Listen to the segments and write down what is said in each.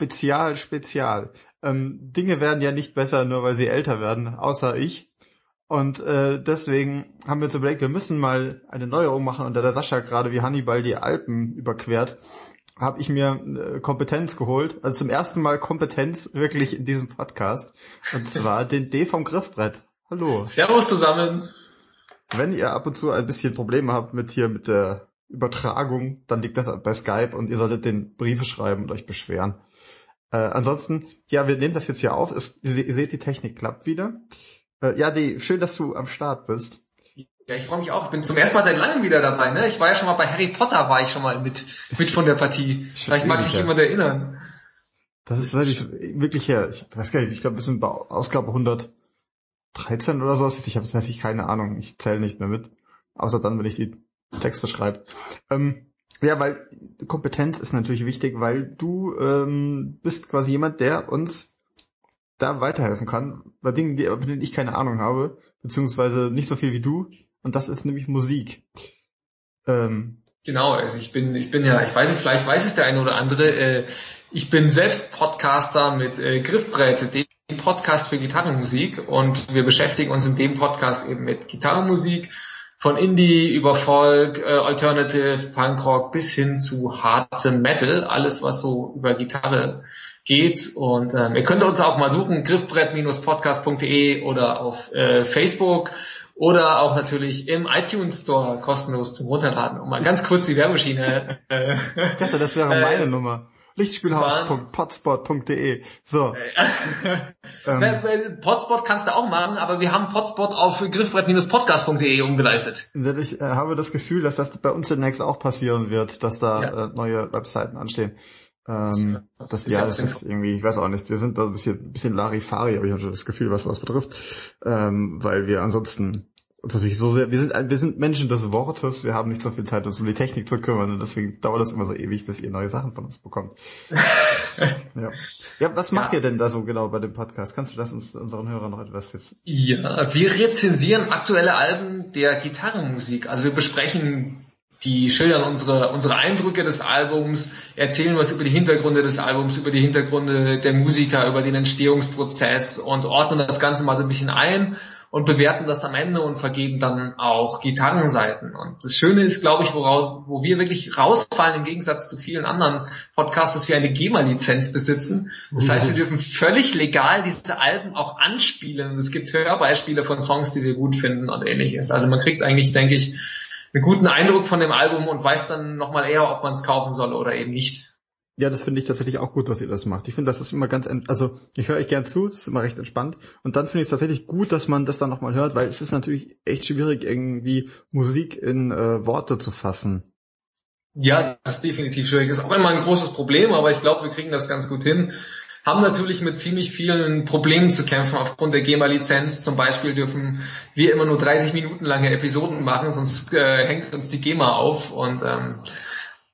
Spezial, Spezial. Ähm, Dinge werden ja nicht besser, nur weil sie älter werden, außer ich. Und äh, deswegen haben wir uns überlegt, wir müssen mal eine Neuerung machen. Und da der Sascha gerade wie Hannibal die Alpen überquert, habe ich mir äh, Kompetenz geholt. Also zum ersten Mal Kompetenz wirklich in diesem Podcast. Und zwar den D vom Griffbrett. Hallo. Servus zusammen. Wenn ihr ab und zu ein bisschen Probleme habt mit hier mit der Übertragung, dann liegt das bei Skype und ihr solltet den Briefe schreiben und euch beschweren. Äh, ansonsten, ja, wir nehmen das jetzt hier auf. Es, ihr seht, die Technik klappt wieder. Äh, ja, die, schön, dass du am Start bist. Ja, ich freue mich auch. Ich bin zum ersten Mal seit langem wieder dabei. Ne? Ich war ja schon mal bei Harry Potter, war ich schon mal mit, mit von der Partie. Vielleicht mag sich jemand erinnern. Das ist wirklich her. Ich weiß gar nicht, ich glaube, wir sind bei Ausgabe 113 oder sowas. Ich habe jetzt natürlich keine Ahnung. Ich zähle nicht mehr mit. Außer dann, wenn ich die Texte schreibe. Ähm, ja, weil Kompetenz ist natürlich wichtig, weil du ähm, bist quasi jemand, der uns da weiterhelfen kann, bei Dingen, die, von denen ich keine Ahnung habe, beziehungsweise nicht so viel wie du. Und das ist nämlich Musik. Ähm, genau, also ich bin, ich bin ja, ich weiß nicht, vielleicht weiß es der eine oder andere, äh, ich bin selbst Podcaster mit äh, Griffbrett, dem Podcast für Gitarrenmusik und wir beschäftigen uns in dem Podcast eben mit Gitarrenmusik von Indie über Folk, äh, Alternative, Punkrock bis hin zu hartem Metal, alles was so über Gitarre geht. Und ähm, ihr könnt uns auch mal suchen, griffbrett-podcast.de oder auf äh, Facebook oder auch natürlich im iTunes Store kostenlos zum Runterladen. Um mal ganz kurz die Werbeschiene. Äh, ich dachte, das wäre äh, meine Nummer. Lichtspielhaus.potspot.de. So. ähm, Potspot kannst du auch machen, aber wir haben Potspot auf griffbrett-podcast.de umgeleistet. Ich äh, habe das Gefühl, dass das bei uns demnächst auch passieren wird, dass da ja. äh, neue Webseiten anstehen. Ähm, das, das, ja, das ist irgendwie, ich weiß auch nicht, wir sind da ein bisschen, ein bisschen Larifari, aber ich habe schon das Gefühl, was was betrifft, ähm, weil wir ansonsten uns natürlich so sehr, wir sind, wir sind Menschen des Wortes, wir haben nicht so viel Zeit, uns um die Technik zu kümmern und deswegen dauert das immer so ewig, bis ihr neue Sachen von uns bekommt. ja. ja, was macht ja. ihr denn da so genau bei dem Podcast? Kannst du das uns, unseren Hörern noch etwas jetzt? Ja, wir rezensieren aktuelle Alben der Gitarrenmusik. Also wir besprechen die schildern unsere, unsere Eindrücke des Albums, erzählen was über die Hintergründe des Albums, über die Hintergründe der Musiker, über den Entstehungsprozess und ordnen das Ganze mal so ein bisschen ein und bewerten das am Ende und vergeben dann auch Gitarrenseiten. Und das Schöne ist, glaube ich, woraus, wo wir wirklich rausfallen im Gegensatz zu vielen anderen Podcasts, dass wir eine GEMA-Lizenz besitzen. Das heißt, wir dürfen völlig legal diese Alben auch anspielen. Es gibt Hörbeispiele von Songs, die wir gut finden und ähnliches. Also man kriegt eigentlich, denke ich, einen guten Eindruck von dem Album und weiß dann nochmal eher, ob man es kaufen soll oder eben nicht. Ja, das finde ich tatsächlich auch gut, dass ihr das macht. Ich finde, das ist immer ganz, also ich höre euch gern zu, das ist immer recht entspannt. Und dann finde ich es tatsächlich gut, dass man das dann nochmal hört, weil es ist natürlich echt schwierig, irgendwie Musik in äh, Worte zu fassen. Ja, das ist definitiv schwierig. Ist auch immer ein großes Problem, aber ich glaube, wir kriegen das ganz gut hin. Haben natürlich mit ziemlich vielen Problemen zu kämpfen aufgrund der GEMA-Lizenz. Zum Beispiel dürfen wir immer nur 30 Minuten lange Episoden machen, sonst äh, hängt uns die GEMA auf und ähm,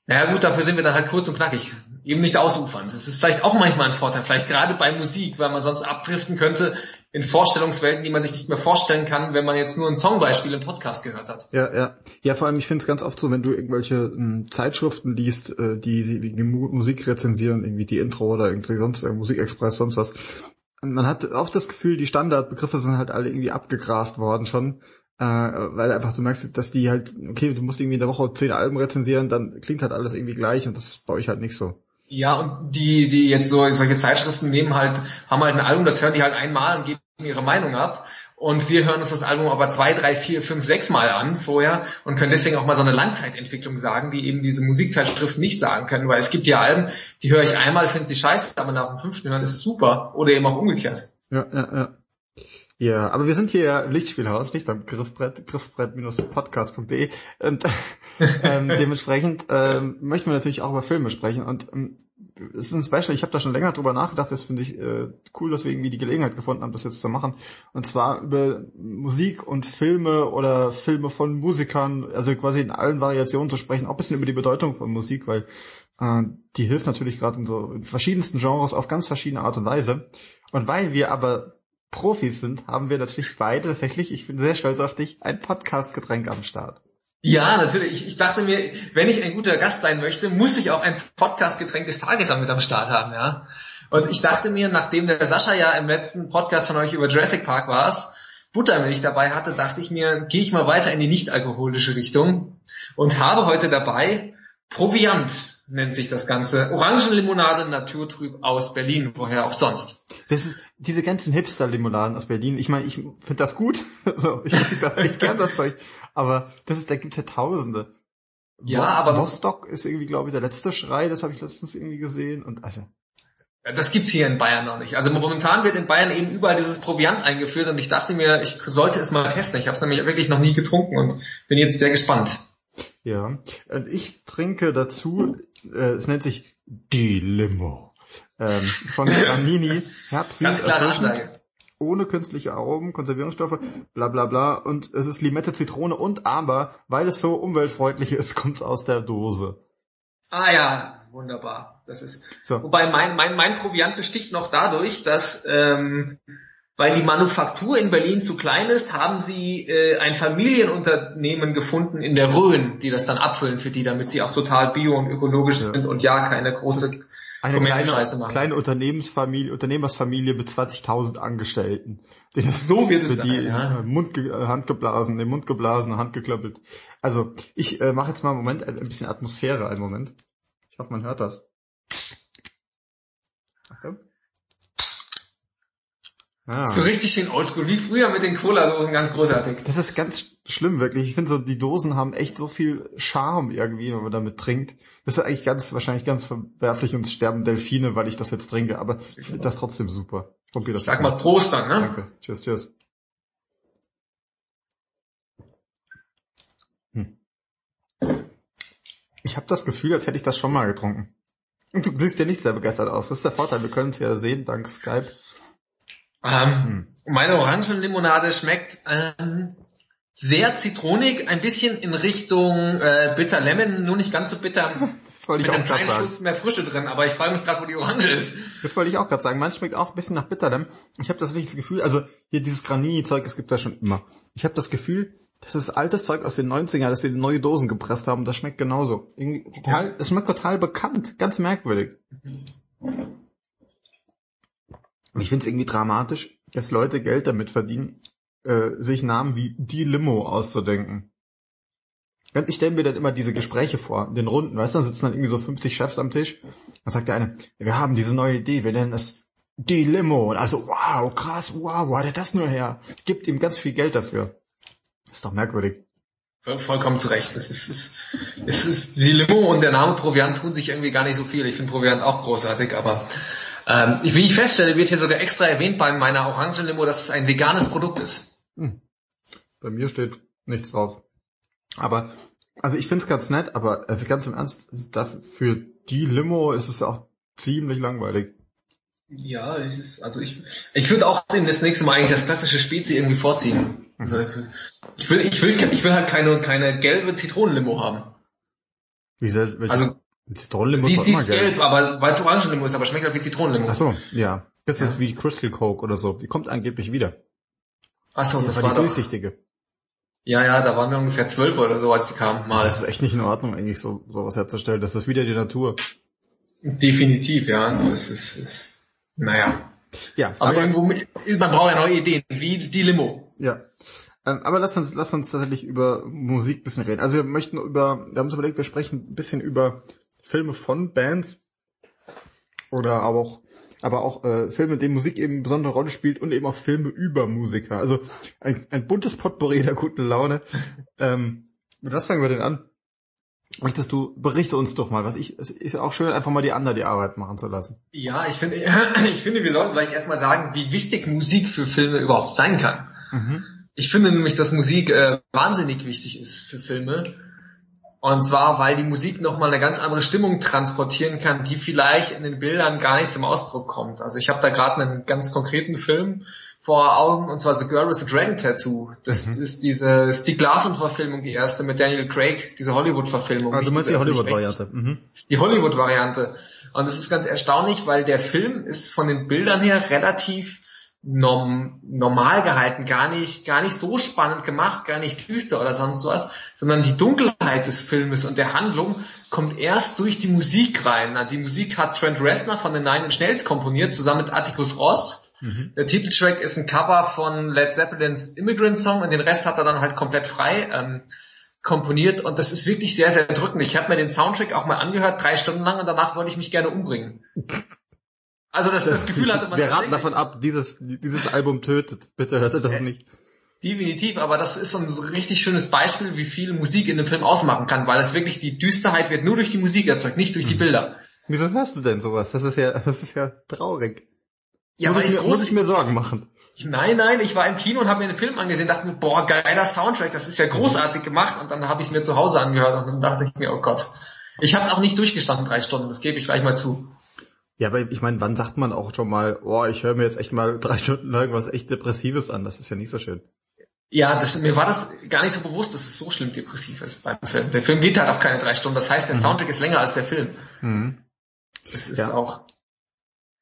naja gut, dafür sind wir dann halt kurz und knackig. Eben nicht ausufern. Das ist vielleicht auch manchmal ein Vorteil, vielleicht gerade bei Musik, weil man sonst abdriften könnte in Vorstellungswelten, die man sich nicht mehr vorstellen kann, wenn man jetzt nur ein Songbeispiel im Podcast gehört hat. Ja, ja. Ja, vor allem, ich finde es ganz oft so, wenn du irgendwelche m, hm, Zeitschriften liest, äh, die, die Musik rezensieren, irgendwie die Intro oder irgendwie sonst äh, Musikexpress, sonst was. Man hat oft das Gefühl, die Standardbegriffe sind halt alle irgendwie abgegrast worden schon äh, weil einfach du merkst, dass die halt, okay, du musst irgendwie in der Woche zehn Alben rezensieren, dann klingt halt alles irgendwie gleich und das baue ich halt nicht so. Ja, und die, die jetzt so solche Zeitschriften nehmen halt, haben halt ein Album, das hören die halt einmal und geben ihre Meinung ab. Und wir hören uns das Album aber zwei, drei, vier, fünf, sechs Mal an vorher und können deswegen auch mal so eine Langzeitentwicklung sagen, die eben diese Musikzeitschriften nicht sagen können, weil es gibt ja Alben, die höre ich einmal, finde sie scheiße, aber nach dem fünften Hören ist es super. Oder eben auch umgekehrt. Ja, ja, ja. Ja, aber wir sind hier im Lichtspielhaus, nicht beim Griffbrett, griffbrett-podcast.de und ähm, dementsprechend ähm, möchten wir natürlich auch über Filme sprechen. Und ähm, es ist ein Special, ich habe da schon länger drüber nachgedacht, das finde ich äh, cool, dass wir irgendwie die Gelegenheit gefunden haben, das jetzt zu machen. Und zwar über Musik und Filme oder Filme von Musikern, also quasi in allen Variationen zu sprechen, auch ein bisschen über die Bedeutung von Musik, weil äh, die hilft natürlich gerade in so in verschiedensten Genres auf ganz verschiedene Art und Weise. Und weil wir aber Profis sind, haben wir natürlich beide tatsächlich, ich bin sehr stolz auf dich, ein Podcast-Getränk am Start. Ja, natürlich. Ich, ich dachte mir, wenn ich ein guter Gast sein möchte, muss ich auch ein Podcast-Getränk des Tages mit am Start haben, ja. Und ich dachte mir, nachdem der Sascha ja im letzten Podcast von euch über Jurassic Park war, Buttermilch dabei hatte, dachte ich mir, gehe ich mal weiter in die nicht-alkoholische Richtung und habe heute dabei Proviant nennt sich das Ganze. Orangenlimonade Naturtrüb aus Berlin, woher auch sonst. Das ist diese ganzen Hipster-Limonaden aus Berlin. Ich meine, ich finde das gut. so, ich finde das echt gern, das Zeug. Aber das ist, da gibt's ja Tausende. Ja, Rost, aber Rostock ist irgendwie, glaube ich, der letzte Schrei. Das habe ich letztens irgendwie gesehen. Und also das gibt's hier in Bayern noch nicht. Also momentan wird in Bayern eben überall dieses Proviant eingeführt und ich dachte mir, ich sollte es mal testen. Ich habe es nämlich wirklich noch nie getrunken und bin jetzt sehr gespannt. Ja, und ich trinke dazu, äh, es nennt sich die Limo ähm, von Granini, herbsüß, erfrischend, ohne künstliche Aromen, Konservierungsstoffe, bla bla bla und es ist Limette, Zitrone und aber, weil es so umweltfreundlich ist, kommt's aus der Dose. Ah ja, wunderbar. Das ist. So. Wobei mein, mein, mein Proviant besticht noch dadurch, dass ähm, weil die Manufaktur in Berlin zu klein ist, haben sie äh, ein Familienunternehmen gefunden in der Rhön, die das dann abfüllen für die, damit sie auch total bio und ökologisch ja. sind und ja keine große eine kleine, kleine Unternehmensfamilie, Unternehmersfamilie mit 20.000 Angestellten. so wird es die sein, ja. Mund, äh, Hand geblasen, den Mund geblasen, Hand geklöppelt. Also ich äh, mache jetzt mal einen Moment ein, ein bisschen Atmosphäre, einen Moment. Ich hoffe, man hört das. Okay. Ah. So richtig schön oldschool, wie früher mit den Cola-Dosen, ganz großartig. Das ist ganz schlimm, wirklich. Ich finde so, die Dosen haben echt so viel Charme irgendwie, wenn man damit trinkt. Das ist eigentlich ganz, wahrscheinlich ganz verwerflich und es sterben Delfine, weil ich das jetzt trinke, aber ich finde das trotzdem super. Probier das. Sag mal Prost dann, ne? Danke. Cheers, cheers. Hm. Ich habe das Gefühl, als hätte ich das schon mal getrunken. Und du siehst ja nicht sehr begeistert aus. Das ist der Vorteil, wir können es ja sehen, dank Skype. Ähm, hm. Meine Orangenlimonade schmeckt ähm, sehr zitronig, ein bisschen in Richtung äh, Bitter Lemon, nur nicht ganz so bitter. Das wollte ich mit auch gerade sagen. Schuss mehr Frische drin, aber ich frage mich gerade, wo die Orange ist. Das wollte ich auch gerade sagen. Man schmeckt auch ein bisschen nach Bitterlem. Ich habe das wirklich das Gefühl, also hier dieses Granini-Zeug, das gibt da schon immer. Ich habe das Gefühl, das ist altes Zeug aus den 90ern, dass sie neue Dosen gepresst haben. Das schmeckt genauso. Irgendwie total, das schmeckt total bekannt. Ganz merkwürdig. Ich finde es irgendwie dramatisch, dass Leute Geld damit verdienen, äh, sich Namen wie die Limo auszudenken. Ich stelle mir dann immer diese Gespräche vor, in den Runden, weißt du, dann sitzen dann irgendwie so 50 Chefs am Tisch. Dann sagt der eine, wir haben diese neue Idee, wir nennen es die Limo. Und also, wow, krass, wow, wo hat er das nur her? Gibt ihm ganz viel Geld dafür. ist doch merkwürdig. Vollkommen zu Recht. Es ist, es, ist, es ist die Limo und der Name Proviant tun sich irgendwie gar nicht so viel. Ich finde Proviant auch großartig, aber ähm, wie ich feststelle, wird hier sogar extra erwähnt bei meiner Orangenlimo, dass es ein veganes Produkt ist. Hm. Bei mir steht nichts drauf. Aber, also ich find's ganz nett, aber also ganz im Ernst, für die Limo ist es auch ziemlich langweilig. Ja, ich ist, also ich, ich würde auch das nächste Mal eigentlich das klassische Spezi irgendwie vorziehen. Also ich will, ich will, ich will halt keine, keine gelbe Zitronenlimo haben. Wie welche? Also Zitronenlimo ist, ist, ist gelb, gelb, aber weil es Orangenlimo ist, aber schmeckt halt wie Zitronenlimo. Ach so, ja. Das ja. ist wie Crystal Coke oder so. Die kommt angeblich wieder. Ach so, das, das war, war die durchsichtige. Ja, ja, da waren wir ungefähr zwölf oder so, als die kamen mal. Das ist echt nicht in Ordnung, eigentlich so sowas herzustellen. Das ist wieder die Natur. Definitiv, ja. Das ist, ist naja. Ja, aber, aber irgendwo, man braucht ja neue Ideen, wie die Limo. Ja. Ähm, aber lass uns, lass uns tatsächlich über Musik bisschen reden. Also wir möchten über, wir haben uns überlegt, wir sprechen ein bisschen über Filme von Bands oder aber auch aber auch äh, Filme, in denen Musik eben eine besondere Rolle spielt und eben auch Filme über Musiker. Also ein, ein buntes Potpourri der guten Laune. ähm, mit was fangen wir denn an? Möchtest du, berichte uns doch mal, was ich, es ist auch schön, einfach mal die anderen die Arbeit machen zu lassen. Ja, ich finde, ich finde, wir sollten vielleicht erstmal sagen, wie wichtig Musik für Filme überhaupt sein kann. Mhm. Ich finde nämlich, dass Musik äh, wahnsinnig wichtig ist für Filme. Und zwar, weil die Musik nochmal eine ganz andere Stimmung transportieren kann, die vielleicht in den Bildern gar nicht zum Ausdruck kommt. Also ich habe da gerade einen ganz konkreten Film vor Augen, und zwar The Girl with the Dragon Tattoo. Das mhm. ist diese Stieg Larsson-Verfilmung, die erste mit Daniel Craig, diese Hollywood-Verfilmung. Also du meinst die Hollywood-Variante. Mhm. Die Hollywood-Variante. Und das ist ganz erstaunlich, weil der Film ist von den Bildern her relativ norm, normal gehalten, gar nicht, gar nicht so spannend gemacht, gar nicht düster oder sonst was, sondern die Dunkelheit des Filmes und der Handlung kommt erst durch die Musik rein. Die Musik hat Trent Reznor von den Nine Inch Nails komponiert, zusammen mit Atticus Ross. Mhm. Der Titeltrack ist ein Cover von Led Zeppelins Immigrant Song und den Rest hat er dann halt komplett frei ähm, komponiert und das ist wirklich sehr, sehr drückend. Ich habe mir den Soundtrack auch mal angehört, drei Stunden lang und danach wollte ich mich gerne umbringen. Also das, das Gefühl hatte man. Wir raten davon ab, dieses, dieses Album tötet. Bitte hört das nicht. Definitiv, aber das ist so ein richtig schönes Beispiel, wie viel Musik in dem Film ausmachen kann, weil es wirklich die Düsterheit wird nur durch die Musik erzeugt, nicht durch die mhm. Bilder. Wieso hörst du denn sowas? Das ist ja, das ist ja traurig. Ja, muss, weil ich mir, muss ich mir Sorgen machen. Nein, nein, ich war im Kino und habe mir den Film angesehen, dachte mir, boah, geiler Soundtrack, das ist ja großartig gemacht und dann habe ich es mir zu Hause angehört und dann dachte ich mir, oh Gott. Ich habe es auch nicht durchgestanden, drei Stunden, das gebe ich gleich mal zu. Ja, aber ich meine, wann sagt man auch schon mal, oh, ich höre mir jetzt echt mal drei Stunden lang was echt Depressives an? Das ist ja nicht so schön. Ja, das, mir war das gar nicht so bewusst, dass es so schlimm depressiv ist beim Film. Der Film geht halt auf keine drei Stunden. Das heißt, der mhm. Soundtrack ist länger als der Film. Mhm. Das ist ja. auch.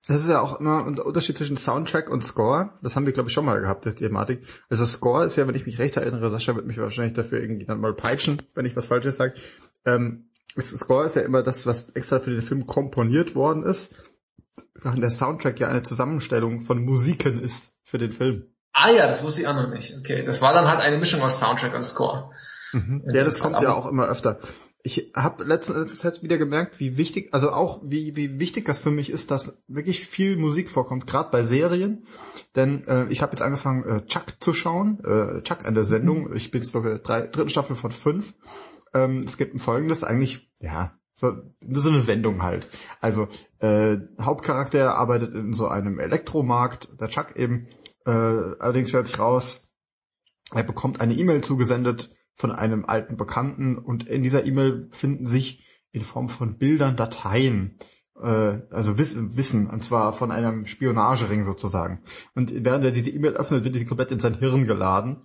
Das ist ja auch immer ein Unterschied zwischen Soundtrack und Score. Das haben wir, glaube ich, schon mal gehabt, die Thematik. Also Score ist ja, wenn ich mich recht erinnere, Sascha wird mich wahrscheinlich dafür irgendwie dann mal peitschen, wenn ich was Falsches sage. Ähm, Score ist ja immer das, was extra für den Film komponiert worden ist, während der Soundtrack ja eine Zusammenstellung von Musiken ist für den Film. Ah ja, das wusste ich auch noch nicht. Okay, das war dann halt eine Mischung aus Soundtrack und Score. Mhm. Ja, das kommt ja auch immer öfter. Ich habe letzte Zeit wieder gemerkt, wie wichtig, also auch wie, wie wichtig das für mich ist, dass wirklich viel Musik vorkommt, gerade bei Serien. Denn äh, ich habe jetzt angefangen, äh, Chuck zu schauen, äh, Chuck an der Sendung. Ich bin jetzt ich drei, dritten Staffel von fünf. Ähm, es gibt ein folgendes, eigentlich, ja, so, so eine Sendung halt. Also, äh, Hauptcharakter arbeitet in so einem Elektromarkt, der Chuck eben. Äh, allerdings stellt sich raus, er bekommt eine E-Mail zugesendet von einem alten Bekannten und in dieser E-Mail finden sich in Form von Bildern Dateien, äh, also Wissen, Wissen, und zwar von einem Spionagering sozusagen. Und während er diese E-Mail öffnet, wird die komplett in sein Hirn geladen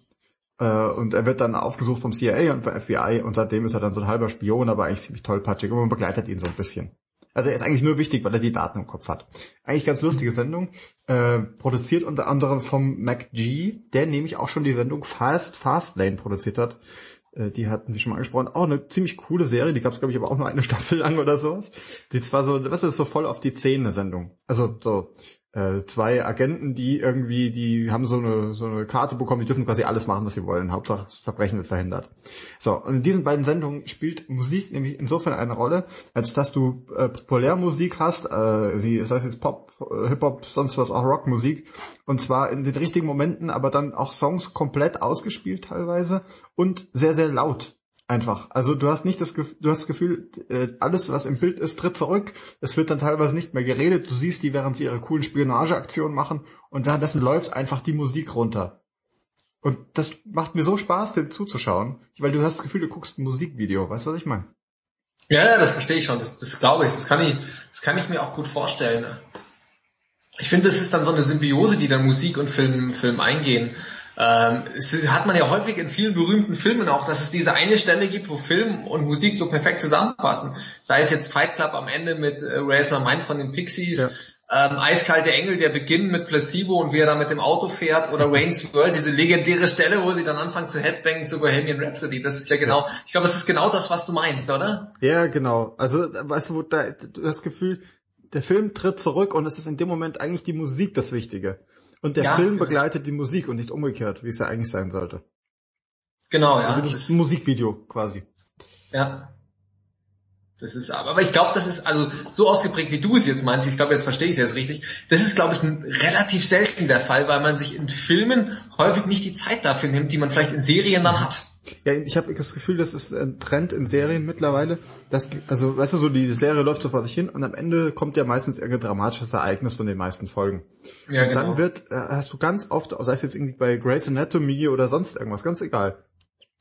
und er wird dann aufgesucht vom CIA und vom FBI und seitdem ist er dann so ein halber Spion, aber eigentlich ziemlich tollpatschig und man begleitet ihn so ein bisschen. Also er ist eigentlich nur wichtig, weil er die Daten im Kopf hat. Eigentlich ganz lustige Sendung. Äh, produziert unter anderem vom MacG, der nämlich auch schon die Sendung Fast Fastlane produziert hat. Äh, die hatten wir schon mal angesprochen. Auch eine ziemlich coole Serie, die gab es, glaube ich, aber auch nur eine Staffel lang oder sowas. Die zwar so, was ist so voll auf die Zähne Sendung. Also so äh, zwei Agenten, die irgendwie, die haben so eine, so eine Karte bekommen, die dürfen quasi alles machen, was sie wollen. Hauptsache das Verbrechen wird verhindert. So, und in diesen beiden Sendungen spielt Musik nämlich insofern eine Rolle, als dass du äh, Populärmusik hast, äh, sie, das heißt jetzt Pop, äh, Hip-Hop, sonst was, auch Rockmusik, und zwar in den richtigen Momenten, aber dann auch Songs komplett ausgespielt teilweise und sehr, sehr laut einfach. Also du hast nicht das Gefühl, du hast das Gefühl, äh, alles, was im Bild ist, tritt zurück. Es wird dann teilweise nicht mehr geredet. Du siehst die, während sie ihre coolen Spionageaktionen machen und währenddessen läuft einfach die Musik runter. Und das macht mir so Spaß, dem zuzuschauen, weil du hast das Gefühl, du guckst ein Musikvideo. Weißt du, was ich meine? Ja, das verstehe ich schon. Das, das glaube ich. Das kann ich, das kann ich mir auch gut vorstellen. Ich finde, das ist dann so eine Symbiose, die dann Musik und Film, Film eingehen. Ähm, es hat man ja häufig in vielen berühmten Filmen auch, dass es diese eine Stelle gibt, wo Film und Musik so perfekt zusammenpassen. Sei es jetzt Fight Club am Ende mit äh, Raise My Mind von den Pixies, ja. ähm, Eiskalte Engel, der Beginn mit Placebo und wie er da mit dem Auto fährt oder Wayne's World, diese legendäre Stelle, wo sie dann anfangen zu Headbangen zu Bohemian Rhapsody. Das ist ja genau, ja. ich glaube, das ist genau das, was du meinst, oder? Ja, genau. Also, weißt du, wo da, du hast das Gefühl, der Film tritt zurück und es ist in dem Moment eigentlich die Musik das Wichtige. Und der ja, Film genau. begleitet die Musik und nicht umgekehrt, wie es ja eigentlich sein sollte. Genau, ja. Also wirklich ein Musikvideo quasi. Ja. Das ist aber, aber ich glaube, das ist also so ausgeprägt, wie du es jetzt meinst. Ich glaube, jetzt verstehe ich es jetzt richtig. Das ist, glaube ich, ein, relativ selten der Fall, weil man sich in Filmen häufig nicht die Zeit dafür nimmt, die man vielleicht in Serien dann hat. Ja, ich habe das Gefühl, das ist ein Trend in Serien mittlerweile. Dass, also, weißt du, so die Serie läuft so vor sich hin und am Ende kommt ja meistens irgendein dramatisches Ereignis von den meisten Folgen. Ja, und genau. dann wird, äh, hast du ganz oft, sei es jetzt irgendwie bei Grey's Anatomy oder sonst irgendwas, ganz egal,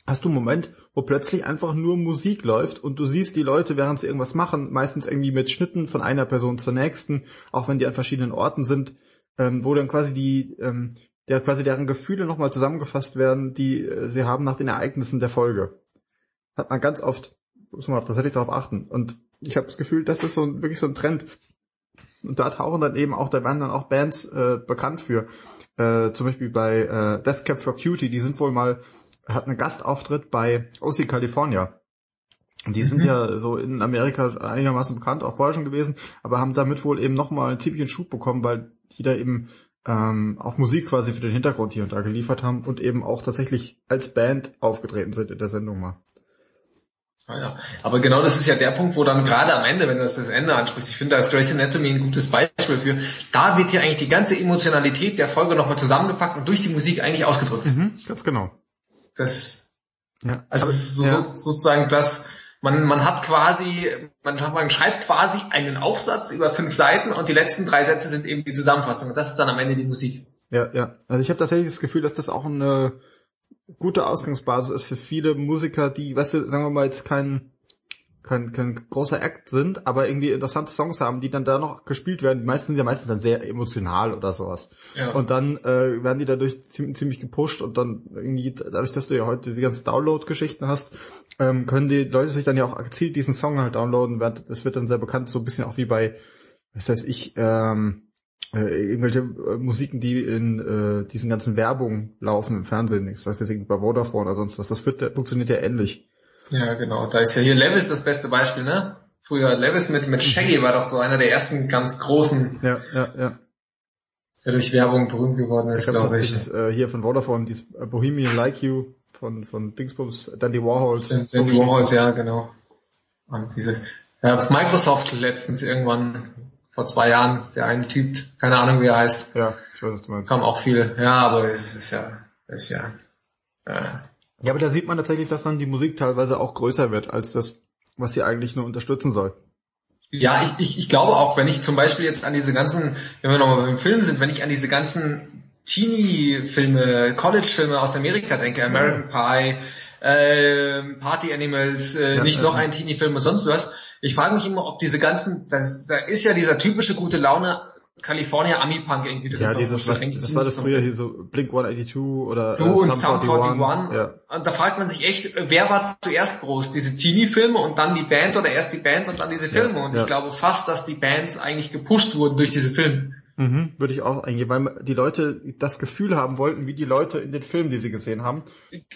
hast du einen Moment, wo plötzlich einfach nur Musik läuft und du siehst die Leute, während sie irgendwas machen, meistens irgendwie mit Schnitten von einer Person zur nächsten, auch wenn die an verschiedenen Orten sind, ähm, wo dann quasi die, ähm, der quasi deren Gefühle nochmal zusammengefasst werden, die äh, sie haben nach den Ereignissen der Folge. Hat man ganz oft, muss man tatsächlich darauf achten. Und ich habe das Gefühl, das ist so ein, wirklich so ein Trend, Und da tauchen dann eben auch, da werden dann auch Bands äh, bekannt für. Äh, zum Beispiel bei äh, Death Cab for Cutie, die sind wohl mal, hat einen Gastauftritt bei OC California. Die sind mhm. ja so in Amerika einigermaßen bekannt, auch vorher schon gewesen, aber haben damit wohl eben nochmal einen ziemlichen Schub bekommen, weil die da eben ähm, auch Musik quasi für den Hintergrund hier und da geliefert haben und eben auch tatsächlich als Band aufgetreten sind in der Sendung mal. Ah ja, aber genau das ist ja der Punkt, wo dann gerade am Ende, wenn du das, das Ende ansprichst, ich finde, da ist Grey's Anatomy ein gutes Beispiel für, da wird hier eigentlich die ganze Emotionalität der Folge nochmal zusammengepackt und durch die Musik eigentlich ausgedrückt. Mhm, ganz genau. Das, ja, also so, ja. sozusagen das, man, man hat quasi, man, man schreibt quasi einen Aufsatz über fünf Seiten und die letzten drei Sätze sind eben die Zusammenfassung und das ist dann am Ende die Musik. Ja, ja. Also ich habe tatsächlich das Gefühl, dass das auch eine gute Ausgangsbasis ist für viele Musiker, die, weißt du, sagen wir mal jetzt kein, kein, kein großer Act sind, aber irgendwie interessante Songs haben, die dann da noch gespielt werden. Die meisten sind ja meistens dann sehr emotional oder sowas. Ja. Und dann äh, werden die dadurch ziemlich, ziemlich gepusht und dann irgendwie, dadurch, dass du ja heute diese ganzen Download-Geschichten hast, ähm, können die Leute sich dann ja auch gezielt diesen Song halt downloaden. Das wird dann sehr bekannt, so ein bisschen auch wie bei, was heißt ich, ähm, äh, irgendwelche äh, Musiken, die in äh, diesen ganzen Werbungen laufen im Fernsehen, das heißt jetzt irgendwie bei Vodafone oder sonst was, das wird, funktioniert ja ähnlich. Ja, genau. Da ist ja hier Levis das beste Beispiel, ne? Früher Levis mit, mit Shaggy war doch so einer der ersten ganz großen. Ja, ja, ja. Der durch Werbung berühmt geworden ist, glaube ich. Dieses, äh, hier von Vodafone, dieses Bohemian Like You von, von Dingsbums, Dandy Warhols. Dandy so Warhols, ja, genau. Und dieses, ja, Microsoft letztens irgendwann vor zwei Jahren, der eine Typ, keine Ahnung wie er heißt. Ja, ich weiß, was du meinst. Kam auch viel, ja, aber es ist ja, es ist ja, äh. Ja, aber da sieht man tatsächlich, dass dann die Musik teilweise auch größer wird, als das, was sie eigentlich nur unterstützen soll. Ja, ich, ich, ich glaube auch, wenn ich zum Beispiel jetzt an diese ganzen, wenn wir nochmal beim Film sind, wenn ich an diese ganzen Teenie-Filme, College-Filme aus Amerika denke, American Pie, äh, Party Animals, äh, ja, nicht ja, noch ein Teenie-Film und sonst was. Ich frage mich immer, ob diese ganzen, das, da ist ja dieser typische gute Laune California Ami Punk irgendwie drin. Ja, dieses, was, das war das früher hier so Blink 182 oder du äh, und Sum 41. 41. Ja. Und da fragt man sich echt, wer war zuerst groß? Diese Teenie-Filme und dann die Band oder erst die Band und dann diese Filme? Ja, und ich glaube fast, dass die Bands eigentlich gepusht wurden durch diese Filme. Mhm, würde ich auch eingehen, weil die Leute das Gefühl haben wollten, wie die Leute in den Filmen, die sie gesehen haben.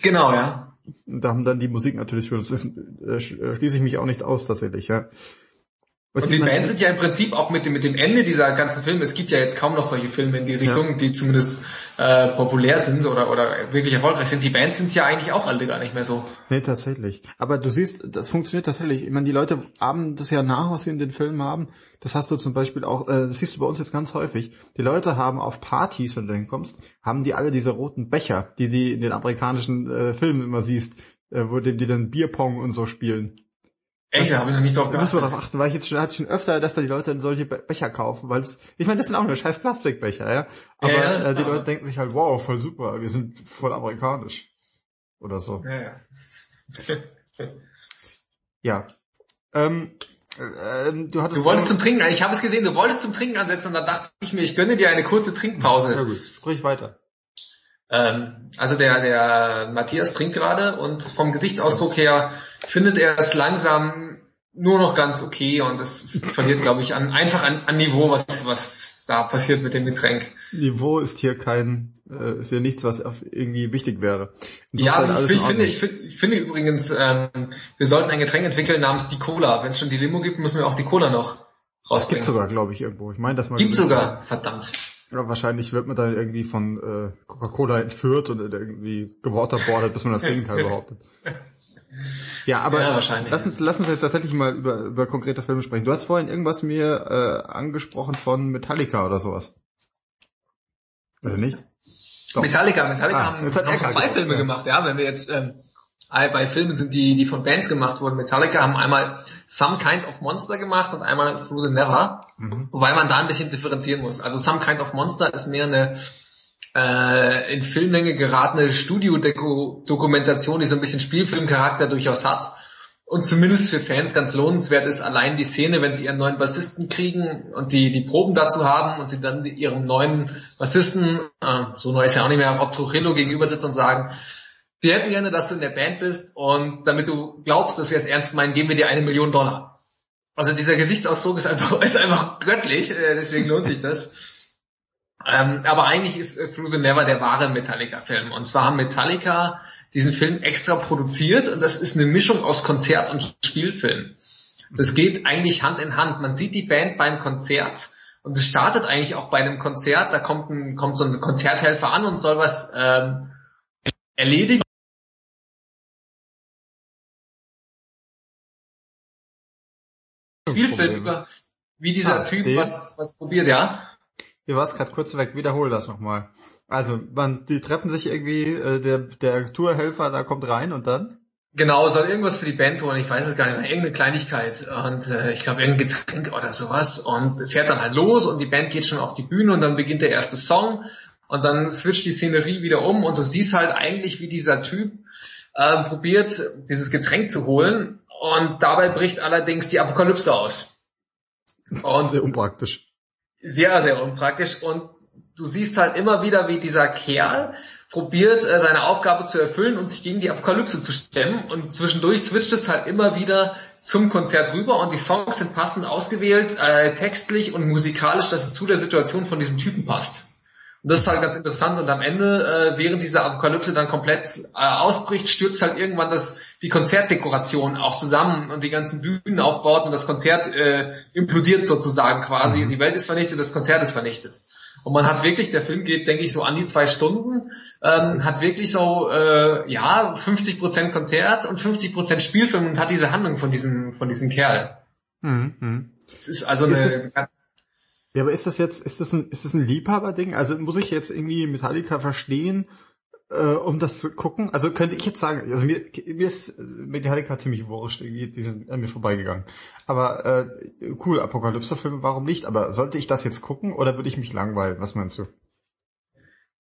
Genau, ja. Und da haben dann die Musik natürlich für uns. Das ist, äh, schließe ich mich auch nicht aus tatsächlich, ja. Was und die Bands sind ja im Prinzip auch mit dem, mit dem Ende dieser ganzen Filme, es gibt ja jetzt kaum noch solche Filme in die Richtung, ja. die zumindest äh, populär sind oder, oder wirklich erfolgreich sind. Die Bands sind ja eigentlich auch alle gar nicht mehr so. Nee, tatsächlich. Aber du siehst, das funktioniert tatsächlich. Ich meine, die Leute haben das ja nach, was sie in den Filmen haben. Das hast du zum Beispiel auch, äh, das siehst du bei uns jetzt ganz häufig. Die Leute haben auf Partys, wenn du hinkommst, haben die alle diese roten Becher, die die in den amerikanischen äh, Filmen immer siehst, äh, wo die, die dann Bierpong und so spielen. Echt, da habe ich noch nicht drauf geachtet. Muss man darauf achten, weil ich jetzt schon, hatte schon öfter, dass da die Leute solche Becher kaufen, weil es, ich meine, das sind auch nur scheiß Plastikbecher, ja. Aber ja, äh, die aber Leute denken sich halt, wow, voll super, wir sind voll amerikanisch. Oder so. Ja, ja. ja. Ähm, äh, du, du wolltest zum Trinken, ich habe es gesehen, du wolltest zum Trinken ansetzen und da dachte ich mir, ich gönne dir eine kurze Trinkpause. Ja gut, sprich weiter. Ähm, also der, der Matthias trinkt gerade und vom Gesichtsausdruck her findet er es langsam nur noch ganz okay und es, verliert, glaube ich, an, einfach an, an Niveau, was, was da passiert mit dem Getränk. Niveau ist hier kein, äh, ist ja nichts, was irgendwie wichtig wäre. ja, ich, ich, finde, ich, finde, ich finde übrigens, ähm, wir sollten ein Getränk entwickeln namens die Cola. Wenn es schon die Limo gibt, müssen wir auch die Cola noch rausbringen. Gibt sogar, glaube ich, irgendwo. Ich meine, das mal. Gibt sogar, verdammt. Ja, wahrscheinlich wird man dann irgendwie von äh, Coca-Cola entführt und irgendwie gewaterboardet, bis man das Gegenteil behauptet. Ja, aber ja, lass, uns, lass uns jetzt tatsächlich mal über, über konkrete Filme sprechen. Du hast vorhin irgendwas mir äh, angesprochen von Metallica oder sowas. Oder nicht? Doch. Metallica, Metallica ah, haben, haben zwei Filme ja. gemacht, ja, wenn wir jetzt ähm, bei Filmen sind, die, die von Bands gemacht wurden. Metallica haben einmal Some Kind of Monster gemacht und einmal Through the Never, mhm. wobei man da ein bisschen differenzieren muss. Also Some Kind of Monster ist mehr eine äh, in Filmlänge geratene Studio-Dokumentation, die so ein bisschen Spielfilmcharakter durchaus hat und zumindest für Fans ganz lohnenswert ist, allein die Szene, wenn sie ihren neuen Bassisten kriegen und die, die Proben dazu haben und sie dann ihrem neuen Bassisten, äh, so neu ist ja auch nicht mehr, Rob Trujillo gegenüber sitzen und sagen, wir hätten gerne, dass du in der Band bist und damit du glaubst, dass wir es ernst meinen, geben wir dir eine Million Dollar. Also dieser Gesichtsausdruck ist einfach, ist einfach göttlich, äh, deswegen lohnt sich das. Ähm, aber eigentlich ist äh, Through the Never der wahre Metallica-Film. Und zwar haben Metallica diesen Film extra produziert und das ist eine Mischung aus Konzert und Spielfilm. Das geht eigentlich Hand in Hand. Man sieht die Band beim Konzert und es startet eigentlich auch bei einem Konzert. Da kommt, ein, kommt so ein Konzerthelfer an und soll was ähm, erledigen. Spielfilm über, wie dieser ah, Typ was, was probiert, ja. Ihr warst gerade kurz weg, wiederhol das nochmal. Also, man, die treffen sich irgendwie, äh, der, der Tourhelfer da kommt rein und dann? Genau, soll irgendwas für die Band holen, ich weiß es gar nicht mehr, irgendeine Kleinigkeit und äh, ich glaube irgendein Getränk oder sowas und fährt dann halt los und die Band geht schon auf die Bühne und dann beginnt der erste Song und dann switcht die Szenerie wieder um und du siehst halt eigentlich, wie dieser Typ äh, probiert, dieses Getränk zu holen und dabei bricht allerdings die Apokalypse aus. Und sehr unpraktisch. Sehr, sehr unpraktisch und du siehst halt immer wieder, wie dieser Kerl probiert, äh, seine Aufgabe zu erfüllen und sich gegen die Apokalypse zu stemmen. Und zwischendurch switcht es halt immer wieder zum Konzert rüber und die Songs sind passend ausgewählt, äh, textlich und musikalisch, dass es zu der Situation von diesem Typen passt. Und das ist halt ganz interessant und am Ende, äh, während diese Apokalypse dann komplett äh, ausbricht, stürzt halt irgendwann das, die Konzertdekoration auch zusammen und die ganzen Bühnen aufbaut und das Konzert äh, implodiert sozusagen quasi. Mhm. Die Welt ist vernichtet, das Konzert ist vernichtet. Und man hat wirklich, der Film geht, denke ich, so an die zwei Stunden, ähm, hat wirklich so, äh, ja, 50 Prozent Konzert und 50 Prozent Spielfilm und hat diese Handlung von diesem, von diesem Kerl. Mhm. mhm. Es ist also ist eine, ja, aber ist das jetzt, ist das ein, ist das ein Liebhaberding? Also muss ich jetzt irgendwie Metallica verstehen, äh, um das zu gucken? Also könnte ich jetzt sagen, also mir, mir ist Metallica ziemlich wurscht, irgendwie, die sind an mir vorbeigegangen. Aber äh, cool, Apokalypse-Filme, warum nicht? Aber sollte ich das jetzt gucken oder würde ich mich langweilen? Was meinst du?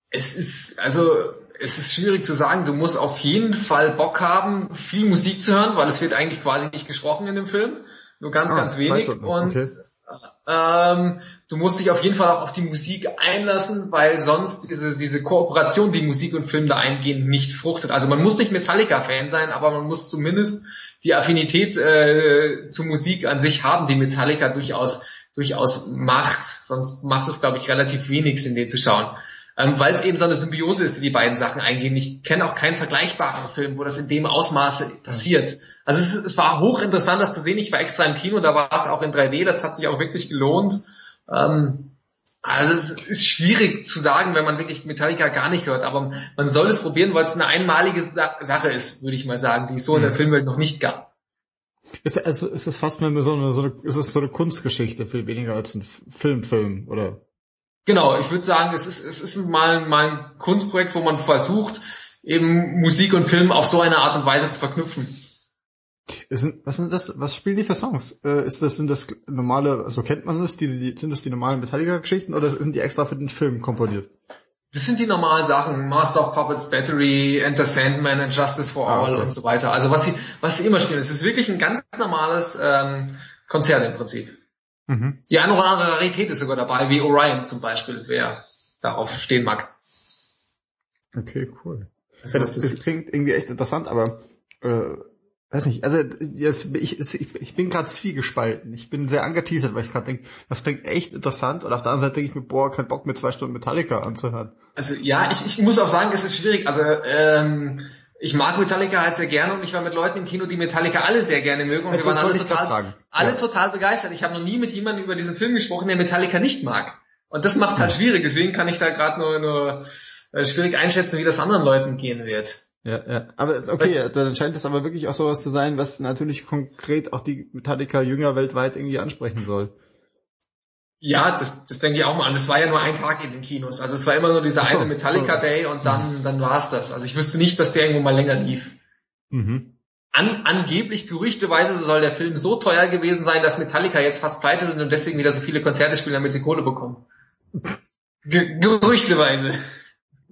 Es ist, also es ist schwierig zu sagen. Du musst auf jeden Fall Bock haben, viel Musik zu hören, weil es wird eigentlich quasi nicht gesprochen in dem Film. Nur ganz, ah, ganz wenig. Und okay. Ähm, du musst dich auf jeden Fall auch auf die Musik einlassen, weil sonst diese, diese Kooperation, die Musik und Film da eingehen, nicht fruchtet. Also man muss nicht Metallica-Fan sein, aber man muss zumindest die Affinität äh, zur Musik an sich haben, die Metallica durchaus durchaus macht. Sonst macht es, glaube ich, relativ wenig Sinn, den zu schauen ähm, weil es eben so eine Symbiose ist, die die beiden Sachen eingehen. Ich kenne auch keinen vergleichbaren Film, wo das in dem Ausmaße passiert. Also es, es war hochinteressant, das zu sehen. Ich war extra im Kino, da war es auch in 3D, das hat sich auch wirklich gelohnt. Ähm, also es ist schwierig zu sagen, wenn man wirklich Metallica gar nicht hört, aber man soll es probieren, weil es eine einmalige Sa Sache ist, würde ich mal sagen, die es so in der mhm. Filmwelt noch nicht gab. Ist, also ist es fast mehr so eine, so eine, ist es so eine Kunstgeschichte, viel weniger als ein Filmfilm, oder? Genau, ich würde sagen, es ist, es ist mal, mal ein Kunstprojekt, wo man versucht, eben Musik und Film auf so eine Art und Weise zu verknüpfen. Ist, was sind das, was spielen die für Songs? Äh, ist das, sind das normale, so kennt man das, die, die, sind das die normalen Metallica-Geschichten oder sind die extra für den Film komponiert? Das sind die normalen Sachen, Master of Puppets, Battery, Enter Sandman and Justice for ah, All okay. und so weiter. Also was sie, was sie immer spielen, es ist wirklich ein ganz normales ähm, Konzert im Prinzip. Mhm. Die eine oder andere Rarität ist sogar dabei, wie Orion zum Beispiel, wer darauf stehen mag. Okay, cool. Also, das, das, das klingt irgendwie echt interessant, aber äh, weiß nicht, also jetzt ich, ich, bin gerade zwiegespalten. Ich bin sehr angeteasert, weil ich gerade denke, das klingt echt interessant und auf der anderen Seite denke ich mir, boah, kein Bock mir zwei Stunden Metallica anzuhören. Also ja, ich, ich muss auch sagen, es ist schwierig. Also ähm, ich mag Metallica halt sehr gerne und ich war mit Leuten im Kino, die Metallica alle sehr gerne mögen und wir waren alle total, alle ja. total begeistert. Ich habe noch nie mit jemandem über diesen Film gesprochen, der Metallica nicht mag. Und das macht es halt schwierig. Deswegen kann ich da gerade nur, nur äh, schwierig einschätzen, wie das anderen Leuten gehen wird. Ja, ja. Aber okay, dann scheint es aber wirklich auch sowas zu sein, was natürlich konkret auch die Metallica-Jünger weltweit irgendwie ansprechen soll. Ja, das, das denke ich auch mal an. Das war ja nur ein Tag in den Kinos. Also es war immer nur dieser so, eine Metallica so. Day und dann, dann war's das. Also ich wüsste nicht, dass der irgendwo mal länger lief. Mhm. An, angeblich gerüchteweise soll der Film so teuer gewesen sein, dass Metallica jetzt fast pleite sind und deswegen wieder so viele Konzerte spielen, damit sie Kohle bekommen. gerüchteweise.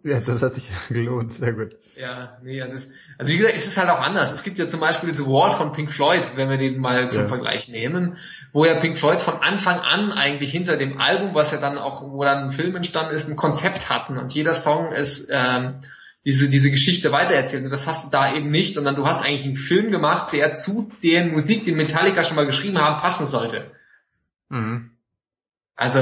Ja, das hat sich gelohnt, sehr gut. Ja, nee, ja, das, also wie gesagt, es ist halt auch anders. Es gibt ja zum Beispiel The Wall von Pink Floyd, wenn wir den mal zum ja. Vergleich nehmen, wo ja Pink Floyd von Anfang an eigentlich hinter dem Album, was ja dann auch, wo dann ein Film entstanden ist, ein Konzept hatten und jeder Song ist, ähm, diese, diese Geschichte weitererzählt. Und das hast du da eben nicht, sondern du hast eigentlich einen Film gemacht, der zu der Musik, die Metallica schon mal geschrieben haben, passen sollte. Mhm. Also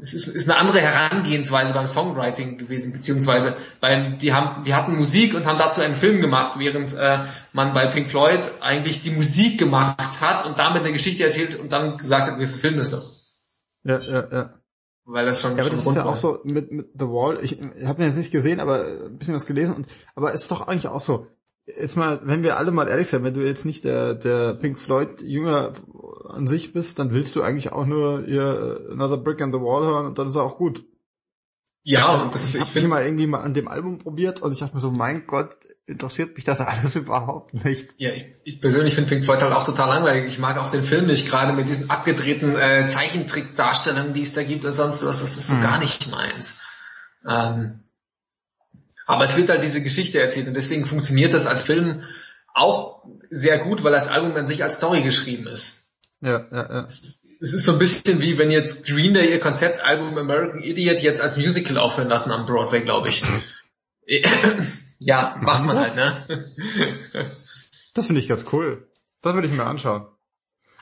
es ist, ist eine andere Herangehensweise beim Songwriting gewesen, beziehungsweise beim, die haben, die hatten Musik und haben dazu einen Film gemacht, während äh, man bei Pink Floyd eigentlich die Musik gemacht hat und damit eine Geschichte erzählt und dann gesagt hat, wir verfilmen das doch. Ja, ja, ja. Weil das schon. Ja, aber das ist ja war. auch so mit, mit The Wall. Ich, ich habe mir jetzt nicht gesehen, aber ein bisschen was gelesen. Und aber es ist doch eigentlich auch so. Jetzt mal, wenn wir alle mal ehrlich sind, wenn du jetzt nicht der der Pink Floyd Jünger an sich bist, dann willst du eigentlich auch nur ihr Another Brick in the Wall hören und dann ist er auch gut. Ja, also, das, ich, ich habe mal irgendwie mal an dem Album probiert und ich dachte mir so, mein Gott, interessiert mich das alles überhaupt nicht. Ja, ich, ich persönlich finde Pink Floyd halt auch total langweilig. Ich mag auch den Film nicht, gerade mit diesen abgedrehten äh, Zeichentrickdarstellungen, die es da gibt und sonst was. Das ist so mhm. gar nicht meins. Ähm, aber es wird halt diese Geschichte erzählt und deswegen funktioniert das als Film auch sehr gut, weil das Album an sich als Story geschrieben ist. Ja, ja, ja. Es, ist so ein bisschen wie wenn jetzt Green Day ihr Konzeptalbum American Idiot jetzt als Musical aufhören lassen am Broadway, glaube ich. Ja, macht man halt, ne? das finde ich ganz cool. Das würde ich mir anschauen.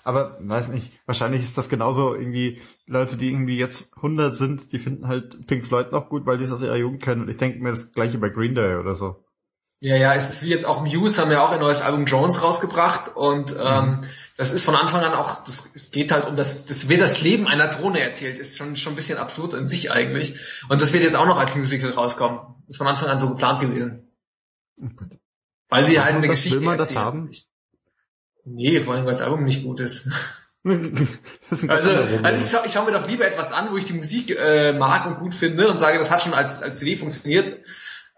Aber weiß nicht, wahrscheinlich ist das genauso irgendwie Leute, die irgendwie jetzt 100 sind, die finden halt Pink Floyd noch gut, weil die es aus ihrer Jugend kennen. Und ich denke mir das gleiche bei Green Day oder so. Ja, ja, es ist wie jetzt auch Muse haben ja auch ein neues Album Jones rausgebracht und ähm, mhm. das ist von Anfang an auch, das, es geht halt um das, das wird das Leben einer Drohne erzählt, ist schon schon ein bisschen absurd in sich eigentlich und das wird jetzt auch noch als Musical rauskommen, ist von Anfang an so geplant gewesen. Oh weil sie halt eine das Geschichte will man das haben? Nee, vor allem weil das Album nicht gut ist. ist also, also ich, scha ich schaue mir doch lieber etwas an, wo ich die Musik äh, mag und gut finde und sage, das hat schon als, als CD funktioniert,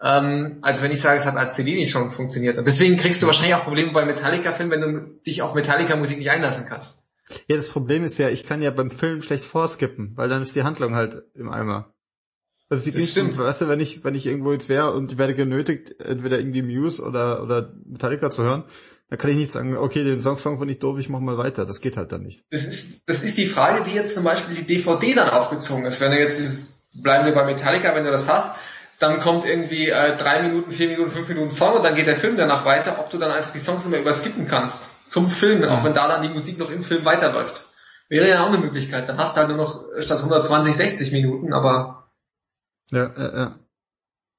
ähm, als wenn ich sage, es hat als CD nicht schon funktioniert. Und deswegen kriegst du wahrscheinlich auch Probleme bei Metallica-Filmen, wenn du dich auf Metallica-Musik nicht einlassen kannst. Ja, das Problem ist ja, ich kann ja beim Film schlecht vorskippen, weil dann ist die Handlung halt im Eimer. Also die das stimmt. Weißt du, wenn ich, wenn ich irgendwo jetzt wäre und ich werde genötigt, entweder irgendwie Muse oder, oder Metallica zu hören, dann kann ich nicht sagen, okay, den Song, Song finde ich doof, ich mach mal weiter. Das geht halt dann nicht. Das ist, das ist die Frage, wie jetzt zum Beispiel die DVD dann aufgezogen ist. Wenn du jetzt dieses, bleiben wir bei Metallica, wenn du das hast, dann kommt irgendwie äh, drei Minuten, vier Minuten, fünf Minuten Song und dann geht der Film danach weiter, ob du dann einfach die Songs immer überskippen kannst zum Film, mhm. auch wenn da dann die Musik noch im Film weiterläuft. Wäre ja auch eine Möglichkeit. Dann hast du halt nur noch statt 120, 60 Minuten, aber ja, ja, ja.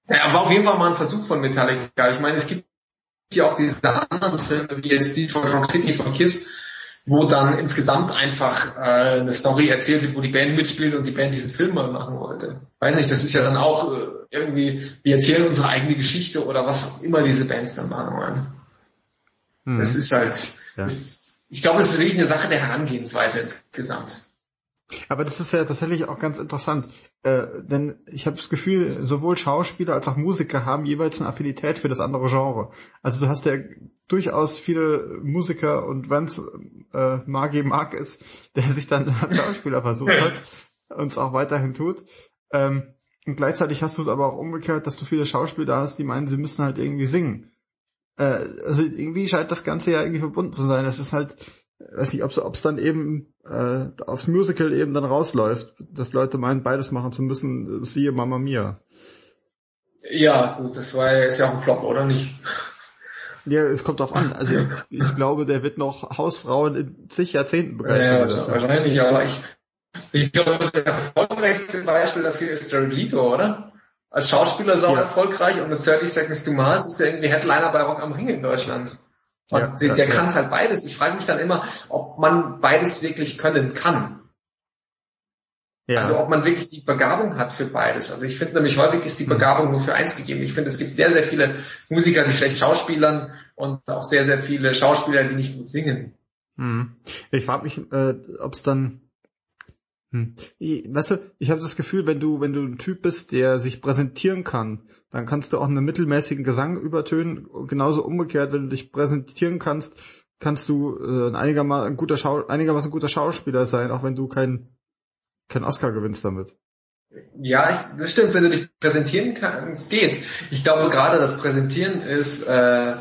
Ja, war auf jeden Fall mal ein Versuch von Metallica. Ich meine, es gibt ja auch diese anderen Filme wie jetzt Detroit Rock City von Kiss, wo dann insgesamt einfach äh, eine Story erzählt wird, wo die Band mitspielt und die Band diesen Film mal machen wollte. Weiß nicht, das ist ja dann auch äh, irgendwie, wir erzählen unsere eigene Geschichte oder was auch immer diese Bands dann machen wollen. Hm. Das ist halt, ja. das, ich glaube, es ist wirklich eine Sache der Herangehensweise insgesamt. Aber das ist ja tatsächlich auch ganz interessant, äh, denn ich habe das Gefühl, sowohl Schauspieler als auch Musiker haben jeweils eine Affinität für das andere Genre. Also du hast ja durchaus viele Musiker und wenn es äh, Magi Mark ist, der sich dann als Schauspieler versucht hat und es auch weiterhin tut. Ähm, und gleichzeitig hast du es aber auch umgekehrt, dass du viele Schauspieler hast, die meinen, sie müssen halt irgendwie singen. Äh, also irgendwie scheint das Ganze ja irgendwie verbunden zu sein. Es ist halt, weiß nicht, ob es dann eben äh, aufs Musical eben dann rausläuft, dass Leute meinen, beides machen zu müssen, siehe Mama Mia. Ja, gut, das war ist ja auch ein Flop, oder nicht? Ja, es kommt drauf an. Also ich, ich glaube, der wird noch Hausfrauen in zig Jahrzehnten begeistern. Ja, wahrscheinlich, aber ich, ich glaube, das erfolgreichste Beispiel dafür ist Jared Leto, oder? Als Schauspieler ist er auch ja. erfolgreich und mit 30 Seconds to Mars ist er irgendwie Headliner bei Rock am Ring in Deutschland. Und ja, der, der ja, kann es halt beides. Ich frage mich dann immer, ob man beides wirklich können kann. Ja. Also ob man wirklich die Begabung hat für beides. Also ich finde nämlich häufig ist die hm. Begabung nur für eins gegeben. Ich finde, es gibt sehr, sehr viele Musiker, die schlecht schauspielern und auch sehr, sehr viele Schauspieler, die nicht gut singen. Hm. Ich frage mich, äh, ob es dann hm. Weißt du, ich habe das Gefühl, wenn du, wenn du ein Typ bist, der sich präsentieren kann, dann kannst du auch einen mittelmäßigen Gesang übertönen. Genauso umgekehrt, wenn du dich präsentieren kannst, kannst du äh, ein einigermaßen ein guter, einigermaßen guter Schauspieler sein, auch wenn du kein, kein Oscar gewinnst damit. Ja, ich, das stimmt, wenn du dich präsentieren kannst, geht's. Ich glaube gerade das Präsentieren ist äh,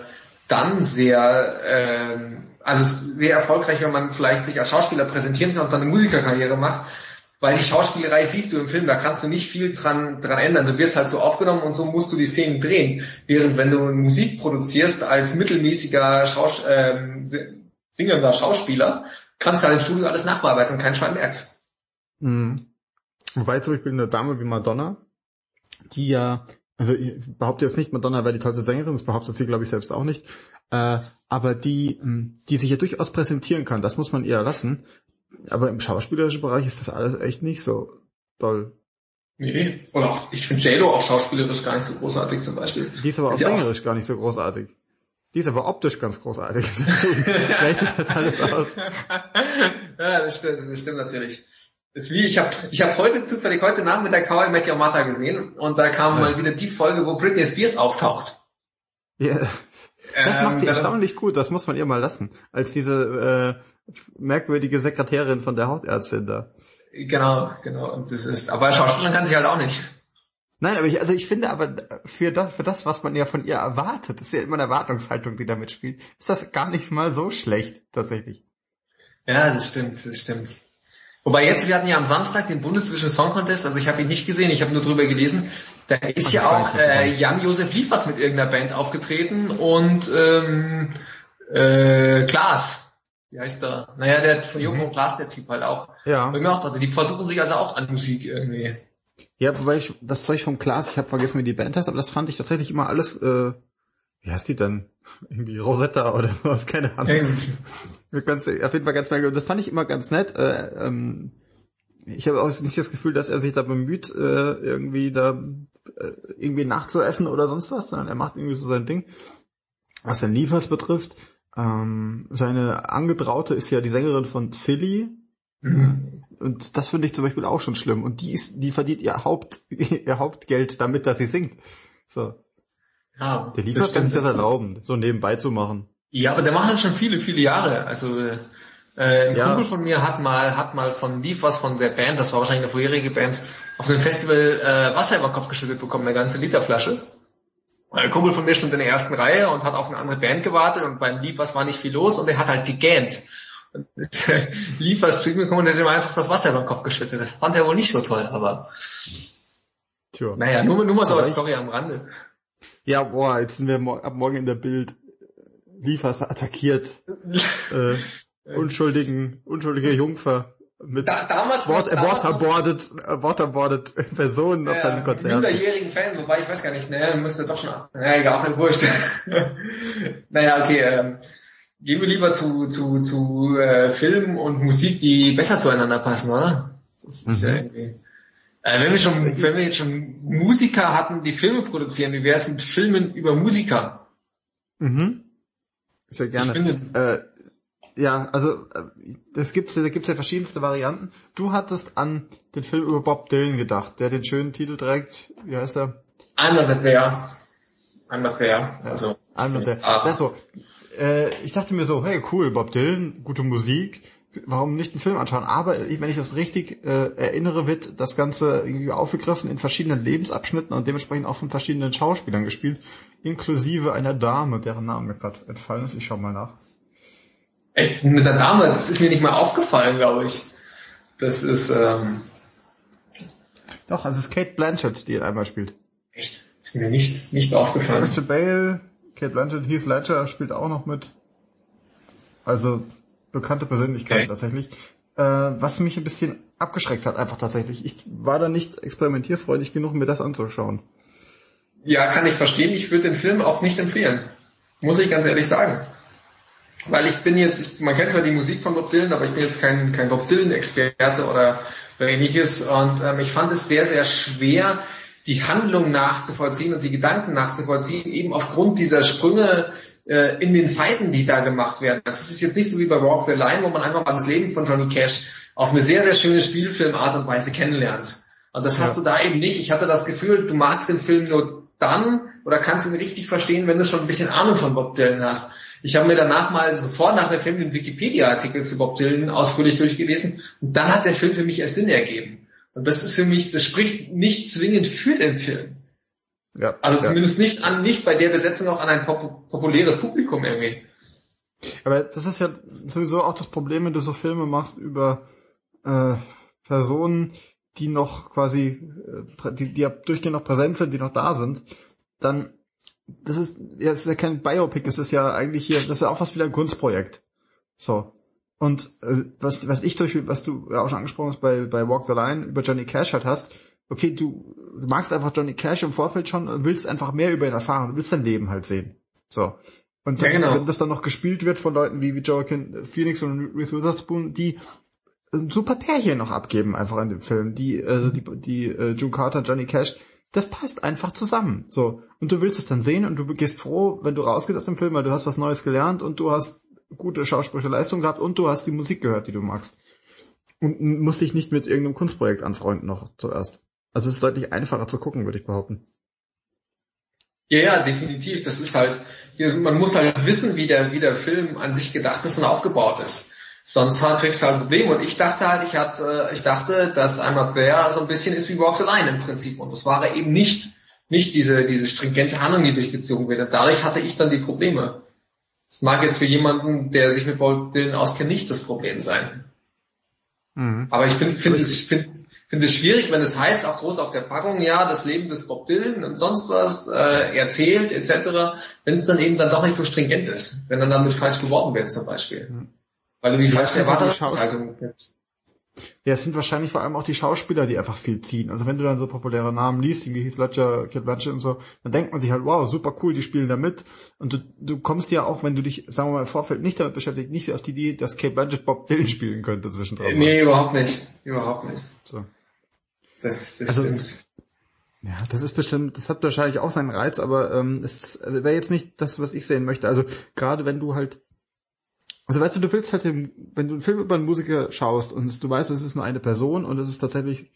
dann sehr, äh, also sehr erfolgreich, wenn man vielleicht sich als Schauspieler präsentieren kann und dann eine Musikerkarriere macht. weil die Schauspielerei siehst du im Film, da kannst du nicht viel dran, dran ändern. Du wirst halt so aufgenommen und so musst du die Szenen drehen. Während wenn du Musik produzierst als mittelmäßiger Schaus ähm, singender Schauspieler, kannst du halt im Studio alles nachbearbeiten und kein Schwein merkst. Mhm. Wobei zum Beispiel eine Dame wie Madonna, die ja, also ich behaupte jetzt nicht, Madonna wäre die tollste Sängerin, das behauptet sie glaube ich selbst auch nicht, äh, aber die, ähm, die sich ja durchaus präsentieren kann, das muss man ihr lassen. Aber im schauspielerischen Bereich ist das alles echt nicht so toll. Nee, oder auch, ich finde JLo auch schauspielerisch gar nicht so großartig zum Beispiel. Die ist aber auch sängerisch auch. gar nicht so großartig. Die ist aber optisch ganz großartig. Deswegen gleicht das alles aus. ja, das stimmt, das stimmt natürlich. Das ist wie, ich habe ich hab heute zufällig heute Nachmittag How I Met Your Mother gesehen und da kam ja. mal wieder die Folge, wo Britney Spears auftaucht. Ja, das ähm, macht sie erstaunlich gut, das muss man ihr mal lassen. Als diese äh, merkwürdige Sekretärin von der Hautärztin da. Genau, genau. Und das ist, aber Schauspielerin kann sie halt auch nicht. Nein, aber ich, also ich finde aber für das, für das, was man ja von ihr erwartet, ist ja immer eine Erwartungshaltung, die da mitspielt, ist das gar nicht mal so schlecht, tatsächlich. Ja, das stimmt, das stimmt. Wobei jetzt, wir hatten ja am Samstag den Bundesvision Song Contest, also ich habe ihn nicht gesehen, ich habe nur drüber gelesen. Da ist Ach, ja auch äh, Jan-Josef Liefers mit irgendeiner Band aufgetreten und ähm, äh, Klaas wie heißt der? Naja, der von Jung mhm. Glas, der Typ halt auch. Ja. Weil mir auch dachte, die versuchen sich also auch an Musik irgendwie. Ja, wobei ich, das Zeug vom Glas, ich habe vergessen, wie die Band heißt, aber das fand ich tatsächlich immer alles, äh, wie heißt die denn? Irgendwie Rosetta oder sowas, keine Ahnung. ganz, auf jeden Fall ganz merkwürdig. Das fand ich immer ganz nett. Äh, ähm, ich habe auch nicht das Gefühl, dass er sich da bemüht, äh, irgendwie da äh, irgendwie nachzuäffen oder sonst was, sondern er macht irgendwie so sein Ding. Was den Liefers betrifft, ähm, seine Angetraute ist ja die Sängerin von Silly. Mhm. Und das finde ich zum Beispiel auch schon schlimm. Und die ist, die verdient ihr Haupt, ihr Hauptgeld damit, dass sie singt. So. Ja, der Liefers kann sich das erlauben, so nebenbei zu machen. Ja, aber der macht das schon viele, viele Jahre. Also äh, ein ja. Kumpel von mir hat mal, hat mal von Liefers, von der Band, das war wahrscheinlich eine vorherige Band, auf einem Festival äh, Wasser über den Kopf geschüttet bekommen, eine ganze Literflasche. Ein Kumpel von mir stand in der ersten Reihe und hat auf eine andere Band gewartet und beim Liefers war nicht viel los und er hat halt gegähnt. Und Liefers zu ihm gekommen und hat ihm einfach das Wasser über den Kopf geschüttet. Das fand er wohl nicht so toll, aber Tja. naja, nur, nur mal so als Story am Rande. Ja, boah, jetzt sind wir ab morgen in der Bild. Liefers attackiert äh, unschuldigen, unschuldige Jungfer mit da, damals, Wort, damals waterboarded, äh, waterboarded Personen auf seinem Konzert. Minderjährigen Fan, wobei ich weiß gar nicht, ne, müsste doch schon, ja, egal, auch wurscht. naja, okay, ähm, gehen wir lieber zu, zu, zu äh, Filmen und Musik, die besser zueinander passen, oder? Das ist mhm. ja irgendwie. Äh, wenn wir schon, wenn wir jetzt schon Musiker hatten, die Filme produzieren, wie wäre es mit Filmen über Musiker? Mhm. Sehr gerne. Ich finde, äh, ja, also es gibt da gibt's ja verschiedenste Varianten. Du hattest an den Film über Bob Dylan gedacht, der den schönen Titel trägt. Wie heißt er? Not there. Not there. Also, not there. Ah. Also, äh, ich dachte mir so, hey cool, Bob Dylan, gute Musik. Warum nicht einen Film anschauen? Aber wenn ich das richtig äh, erinnere, wird das Ganze irgendwie aufgegriffen in verschiedenen Lebensabschnitten und dementsprechend auch von verschiedenen Schauspielern gespielt, inklusive einer Dame, deren Name mir gerade entfallen ist. Ich schau mal nach. Echt, mit der Dame, das ist mir nicht mal aufgefallen, glaube ich. Das ist, ähm, Doch, es ist Kate Blanchett, die ihn einmal spielt. Echt? Ist mir nicht, nicht aufgefallen. Richard Bale, Kate Blanchett, Heath Ledger spielt auch noch mit. Also, bekannte Persönlichkeit okay. tatsächlich. Äh, was mich ein bisschen abgeschreckt hat, einfach tatsächlich. Ich war da nicht experimentierfreudig genug, mir das anzuschauen. Ja, kann ich verstehen. Ich würde den Film auch nicht empfehlen. Muss ich ganz ehrlich sagen weil ich bin jetzt, ich, man kennt zwar die Musik von Bob Dylan, aber ich bin jetzt kein, kein Bob Dylan-Experte oder, oder ähnliches und ähm, ich fand es sehr, sehr schwer, die Handlung nachzuvollziehen und die Gedanken nachzuvollziehen, eben aufgrund dieser Sprünge äh, in den Zeiten, die da gemacht werden. Das ist jetzt nicht so wie bei Walk the Line, wo man einfach mal das Leben von Johnny Cash auf eine sehr, sehr schöne Spielfilmart und Weise kennenlernt. Und das ja. hast du da eben nicht. Ich hatte das Gefühl, du magst den Film nur dann oder kannst ihn richtig verstehen, wenn du schon ein bisschen Ahnung von Bob Dylan hast. Ich habe mir danach mal sofort nach dem Film den Wikipedia-Artikel zu Bob Dylan ausführlich durchgelesen und dann hat der Film für mich erst Sinn ergeben. Und das ist für mich, das spricht nicht zwingend für den Film. Ja, also ja. zumindest nicht an, nicht bei der Besetzung auch an ein pop populäres Publikum irgendwie. Aber das ist ja sowieso auch das Problem, wenn du so Filme machst über äh, Personen, die noch quasi, äh, die, die ja durchgehend noch präsent sind, die noch da sind, dann, das ist, ja, das ist ja kein Biopic, es ist ja eigentlich hier, das ist ja auch fast wieder ein Kunstprojekt. So. Und äh, was, was ich durch, was du ja auch schon angesprochen hast bei, bei Walk the Line über Johnny Cash halt hast, okay, du, magst einfach Johnny Cash im Vorfeld schon und willst einfach mehr über ihn erfahren, du willst sein Leben halt sehen. So. Und das, ja, genau. wenn das dann noch gespielt wird von Leuten wie, wie Joaquin Phoenix und Ruth Witherspoon, die ein super Pärchen noch abgeben einfach in dem Film, die, äh, die, die äh, June Carter, Johnny Cash, das passt einfach zusammen. So. Und du willst es dann sehen und du gehst froh, wenn du rausgehst aus dem Film, weil du hast was Neues gelernt und du hast gute schauspielerische Leistung gehabt und du hast die Musik gehört, die du magst. Und musst dich nicht mit irgendeinem Kunstprojekt anfreunden noch zuerst. Also es ist deutlich einfacher zu gucken, würde ich behaupten. Ja, ja, definitiv. Das ist halt, man muss halt wissen, wie der, wie der Film an sich gedacht ist und aufgebaut ist. Sonst halt kriegst du halt Probleme. Und ich dachte halt, ich hatte, ich dachte, dass einmal There so ein bisschen ist wie Walks Line im Prinzip. Und das war er eben nicht. Nicht diese, diese stringente Handlung, die durchgezogen wird. Und dadurch hatte ich dann die Probleme. Das mag jetzt für jemanden, der sich mit Bob Dylan auskennt, nicht das Problem sein. Mhm. Aber ich finde find es, find, find es schwierig, wenn es heißt, auch groß auf der Packung, ja, das Leben des Bob Dylan und sonst was äh, erzählt, etc., wenn es dann eben dann doch nicht so stringent ist, wenn dann damit falsch geworben wird zum Beispiel. Mhm. Weil du die falsche Erwartungshaltung gibst. Ja, es sind wahrscheinlich vor allem auch die Schauspieler, die einfach viel ziehen. Also wenn du dann so populäre Namen liest, wie Heath Ledger, Kid Blanchett und so, dann denkt man sich halt, wow, super cool, die spielen da mit. Und du, du kommst ja auch, wenn du dich, sagen wir mal, im Vorfeld nicht damit beschäftigt, nicht auf die Idee, dass Kate Blanchett Bob Dylan spielen könnte zwischendrin. Nee, überhaupt nicht. Überhaupt nicht. So. Das, das also, stimmt. Ja, das ist bestimmt, das hat wahrscheinlich auch seinen Reiz, aber ähm, es wäre jetzt nicht das, was ich sehen möchte. Also gerade wenn du halt also weißt du, du willst halt, den, wenn du einen Film über einen Musiker schaust und du weißt, es ist nur eine Person und es ist tatsächlich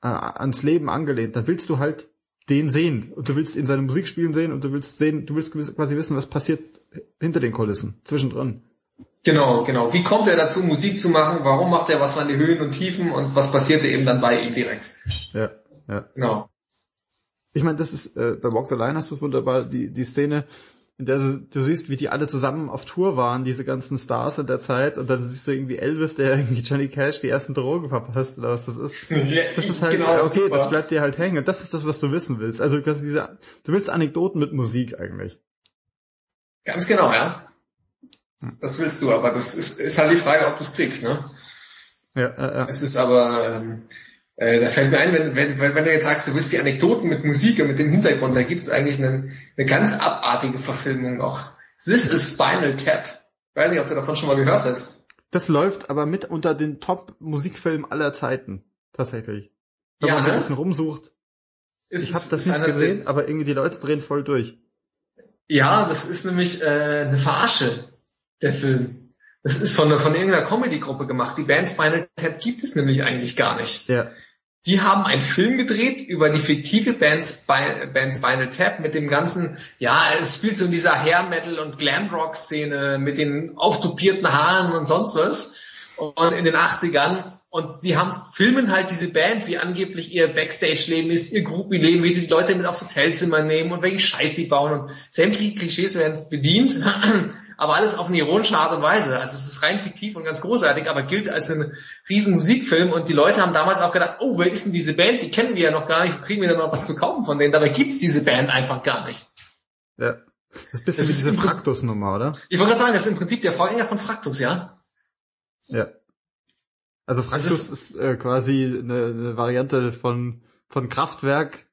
äh, ans Leben angelehnt, dann willst du halt den sehen und du willst in seine Musik spielen sehen und du willst sehen, du willst quasi wissen, was passiert hinter den Kulissen, zwischendrin. Genau, genau. Wie kommt er dazu, Musik zu machen? Warum macht er was von den Höhen und Tiefen und was passierte eben dann bei ihm direkt? Ja, ja. Genau. Ich meine, das ist, äh, bei Walk the Line hast du es wunderbar, die, die Szene, in der du, du, siehst, wie die alle zusammen auf Tour waren, diese ganzen Stars in der Zeit, und dann siehst du irgendwie Elvis, der irgendwie Johnny Cash die ersten Drogen verpasst, oder was das ist. Das ist halt, genau, okay, super. das bleibt dir halt hängen, und das ist das, was du wissen willst. Also, diese, du willst Anekdoten mit Musik eigentlich. Ganz genau, ja. Das willst du, aber das ist, ist halt die Frage, ob du es kriegst, ne? Ja, ja, ja. Es ist aber, ähm, äh, da fällt mir ein, wenn, wenn, wenn du jetzt sagst, du willst die Anekdoten mit Musik und mit dem Hintergrund, da gibt es eigentlich eine, eine ganz abartige Verfilmung noch. This is Spinal Tap. Ich weiß nicht, ob du davon schon mal gehört hast. Das läuft aber mit unter den Top-Musikfilmen aller Zeiten. Tatsächlich. Wenn ja, man ne? ein bisschen rumsucht. Ist, ich habe das nicht gesehen, aber irgendwie die Leute drehen voll durch. Ja, das ist nämlich äh, eine Verarsche, der Film. Das ist von, von irgendeiner Comedy-Gruppe gemacht. Die Band Spinal Tap gibt es nämlich eigentlich gar nicht. Ja. Die haben einen Film gedreht über die fiktive Band, Spy, Band Spinal Tap mit dem ganzen, ja, es spielt so in dieser Hair Metal und Glam Rock Szene mit den auftopierten Haaren und sonst was. Und in den 80ern. Und sie haben filmen halt diese Band, wie angeblich ihr Backstage-Leben ist, ihr Groupie-Leben, wie sie die Leute mit aufs Hotelzimmer nehmen und welchen Scheiß sie bauen. Und sämtliche Klischees werden bedient aber alles auf eine ironische Art und Weise. Also es ist rein fiktiv und ganz großartig, aber gilt als ein riesen Musikfilm und die Leute haben damals auch gedacht, oh, wer ist denn diese Band? Die kennen wir ja noch gar nicht, kriegen wir denn noch was zu kaufen von denen? Dabei gibt's diese Band einfach gar nicht. Ja. Das ist bisschen das wie diese Fraktus-Nummer, oder? Ich wollte gerade sagen, das ist im Prinzip der Vorgänger von Fraktus, ja? Ja. Also Fraktus ist, ist äh, quasi eine, eine Variante von, von Kraftwerk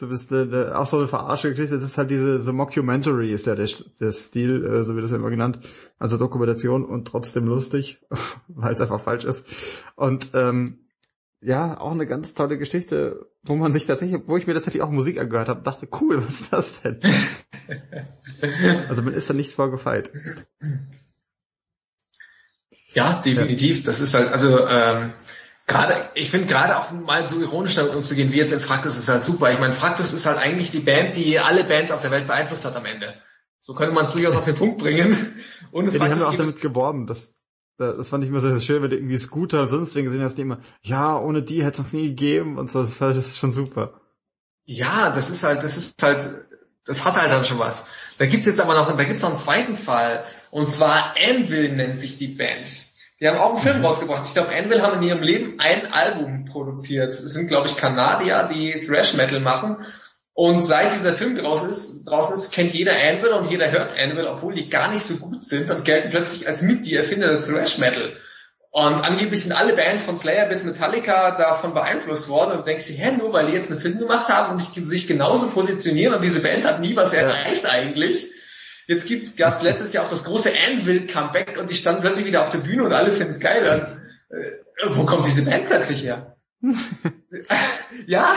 so bist du auch so eine verarsche Geschichte, das ist halt diese so Mockumentary ist ja der, der Stil, äh, so wie das ja immer genannt, also Dokumentation und trotzdem lustig, weil es einfach falsch ist. Und ähm, ja, auch eine ganz tolle Geschichte, wo man sich tatsächlich, wo ich mir tatsächlich auch Musik angehört habe, dachte, cool, was ist das denn? also man ist da nicht vorgefeit. Ja, definitiv. Das ist halt, also ähm, Gerade, ich finde gerade auch mal so ironisch damit umzugehen, wie jetzt in Fraktus ist halt super. Ich meine, Fraktus ist halt eigentlich die Band, die alle Bands auf der Welt beeinflusst hat am Ende. So könnte man es durchaus auf den Punkt bringen. Und ja, die haben auch damit geworben, das, das fand ich immer sehr, sehr schön, wenn du irgendwie Scooter und sonst wen gesehen hast, die immer, ja, ohne die hätte es uns nie gegeben und so, das ist schon super. Ja, das ist halt, das ist halt, das hat halt dann schon was. Da gibt's jetzt aber noch, da gibt's noch einen zweiten Fall, und zwar Anvil nennt sich die Band. Die haben auch einen Film rausgebracht. Ich glaube, Anvil haben in ihrem Leben ein Album produziert. Es sind, glaube ich, Kanadier, die Thrash Metal machen. Und seit dieser Film draußen ist, draußen ist, kennt jeder Anvil und jeder hört Anvil, obwohl die gar nicht so gut sind und gelten plötzlich als mit die Erfinder der Thrash Metal. Und angeblich sind alle Bands von Slayer bis Metallica davon beeinflusst worden und denkst dir, hä, nur weil die jetzt einen Film gemacht haben und sich genauso positionieren und diese Band hat nie was erreicht eigentlich. Jetzt gibt's, gab's letztes Jahr auch das große Anvil-Comeback und die standen plötzlich wieder auf der Bühne und alle finden es geil. Und, äh, wo kommt diese Band plötzlich her? ja.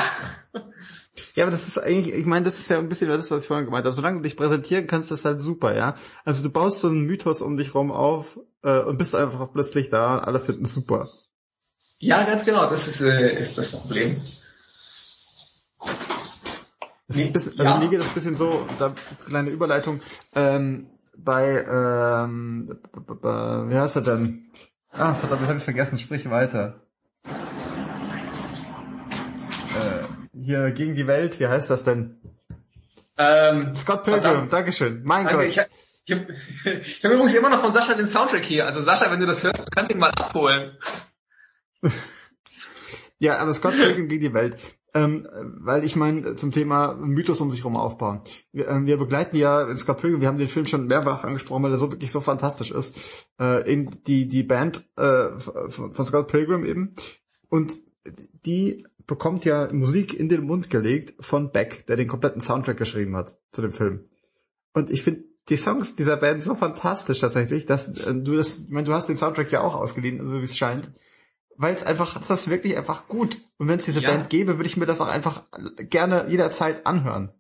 Ja, aber das ist eigentlich, ich meine, das ist ja ein bisschen das, was ich vorhin gemeint habe. Solange du dich präsentieren kannst, ist das halt super, ja. Also du baust so einen Mythos um dich rum auf äh, und bist einfach plötzlich da und alle finden es super. Ja, ganz genau, das ist, äh, ist das Problem. Nee, bisschen, also ja. mir geht das ein bisschen so, da kleine Überleitung, ähm, bei, ähm, wie heißt er denn? Ah, verdammt, das habe ich vergessen, sprich weiter. Äh, hier gegen die Welt, wie heißt das denn? Ähm, Scott Pilgrim, verdammt. Dankeschön. Mein Danke, Gott. Ich, ich habe hab übrigens immer noch von Sascha den Soundtrack hier. Also Sascha, wenn du das hörst, du kannst ihn mal abholen. ja, aber Scott Pilgrim gegen die Welt. Ähm, weil ich meine, zum Thema Mythos um sich herum aufbauen. Wir, äh, wir begleiten ja in Scott Pilgrim, wir haben den Film schon mehrfach angesprochen, weil er so wirklich so fantastisch ist. Äh, in die, die Band äh, von Scott Pilgrim eben. Und die bekommt ja Musik in den Mund gelegt von Beck, der den kompletten Soundtrack geschrieben hat zu dem Film. Und ich finde die Songs dieser Band so fantastisch tatsächlich, dass äh, du das, ich meine, du hast den Soundtrack ja auch ausgeliehen, so wie es scheint. Weil es einfach, das ist wirklich einfach gut. Und wenn es diese ja. Band gäbe, würde ich mir das auch einfach gerne jederzeit anhören.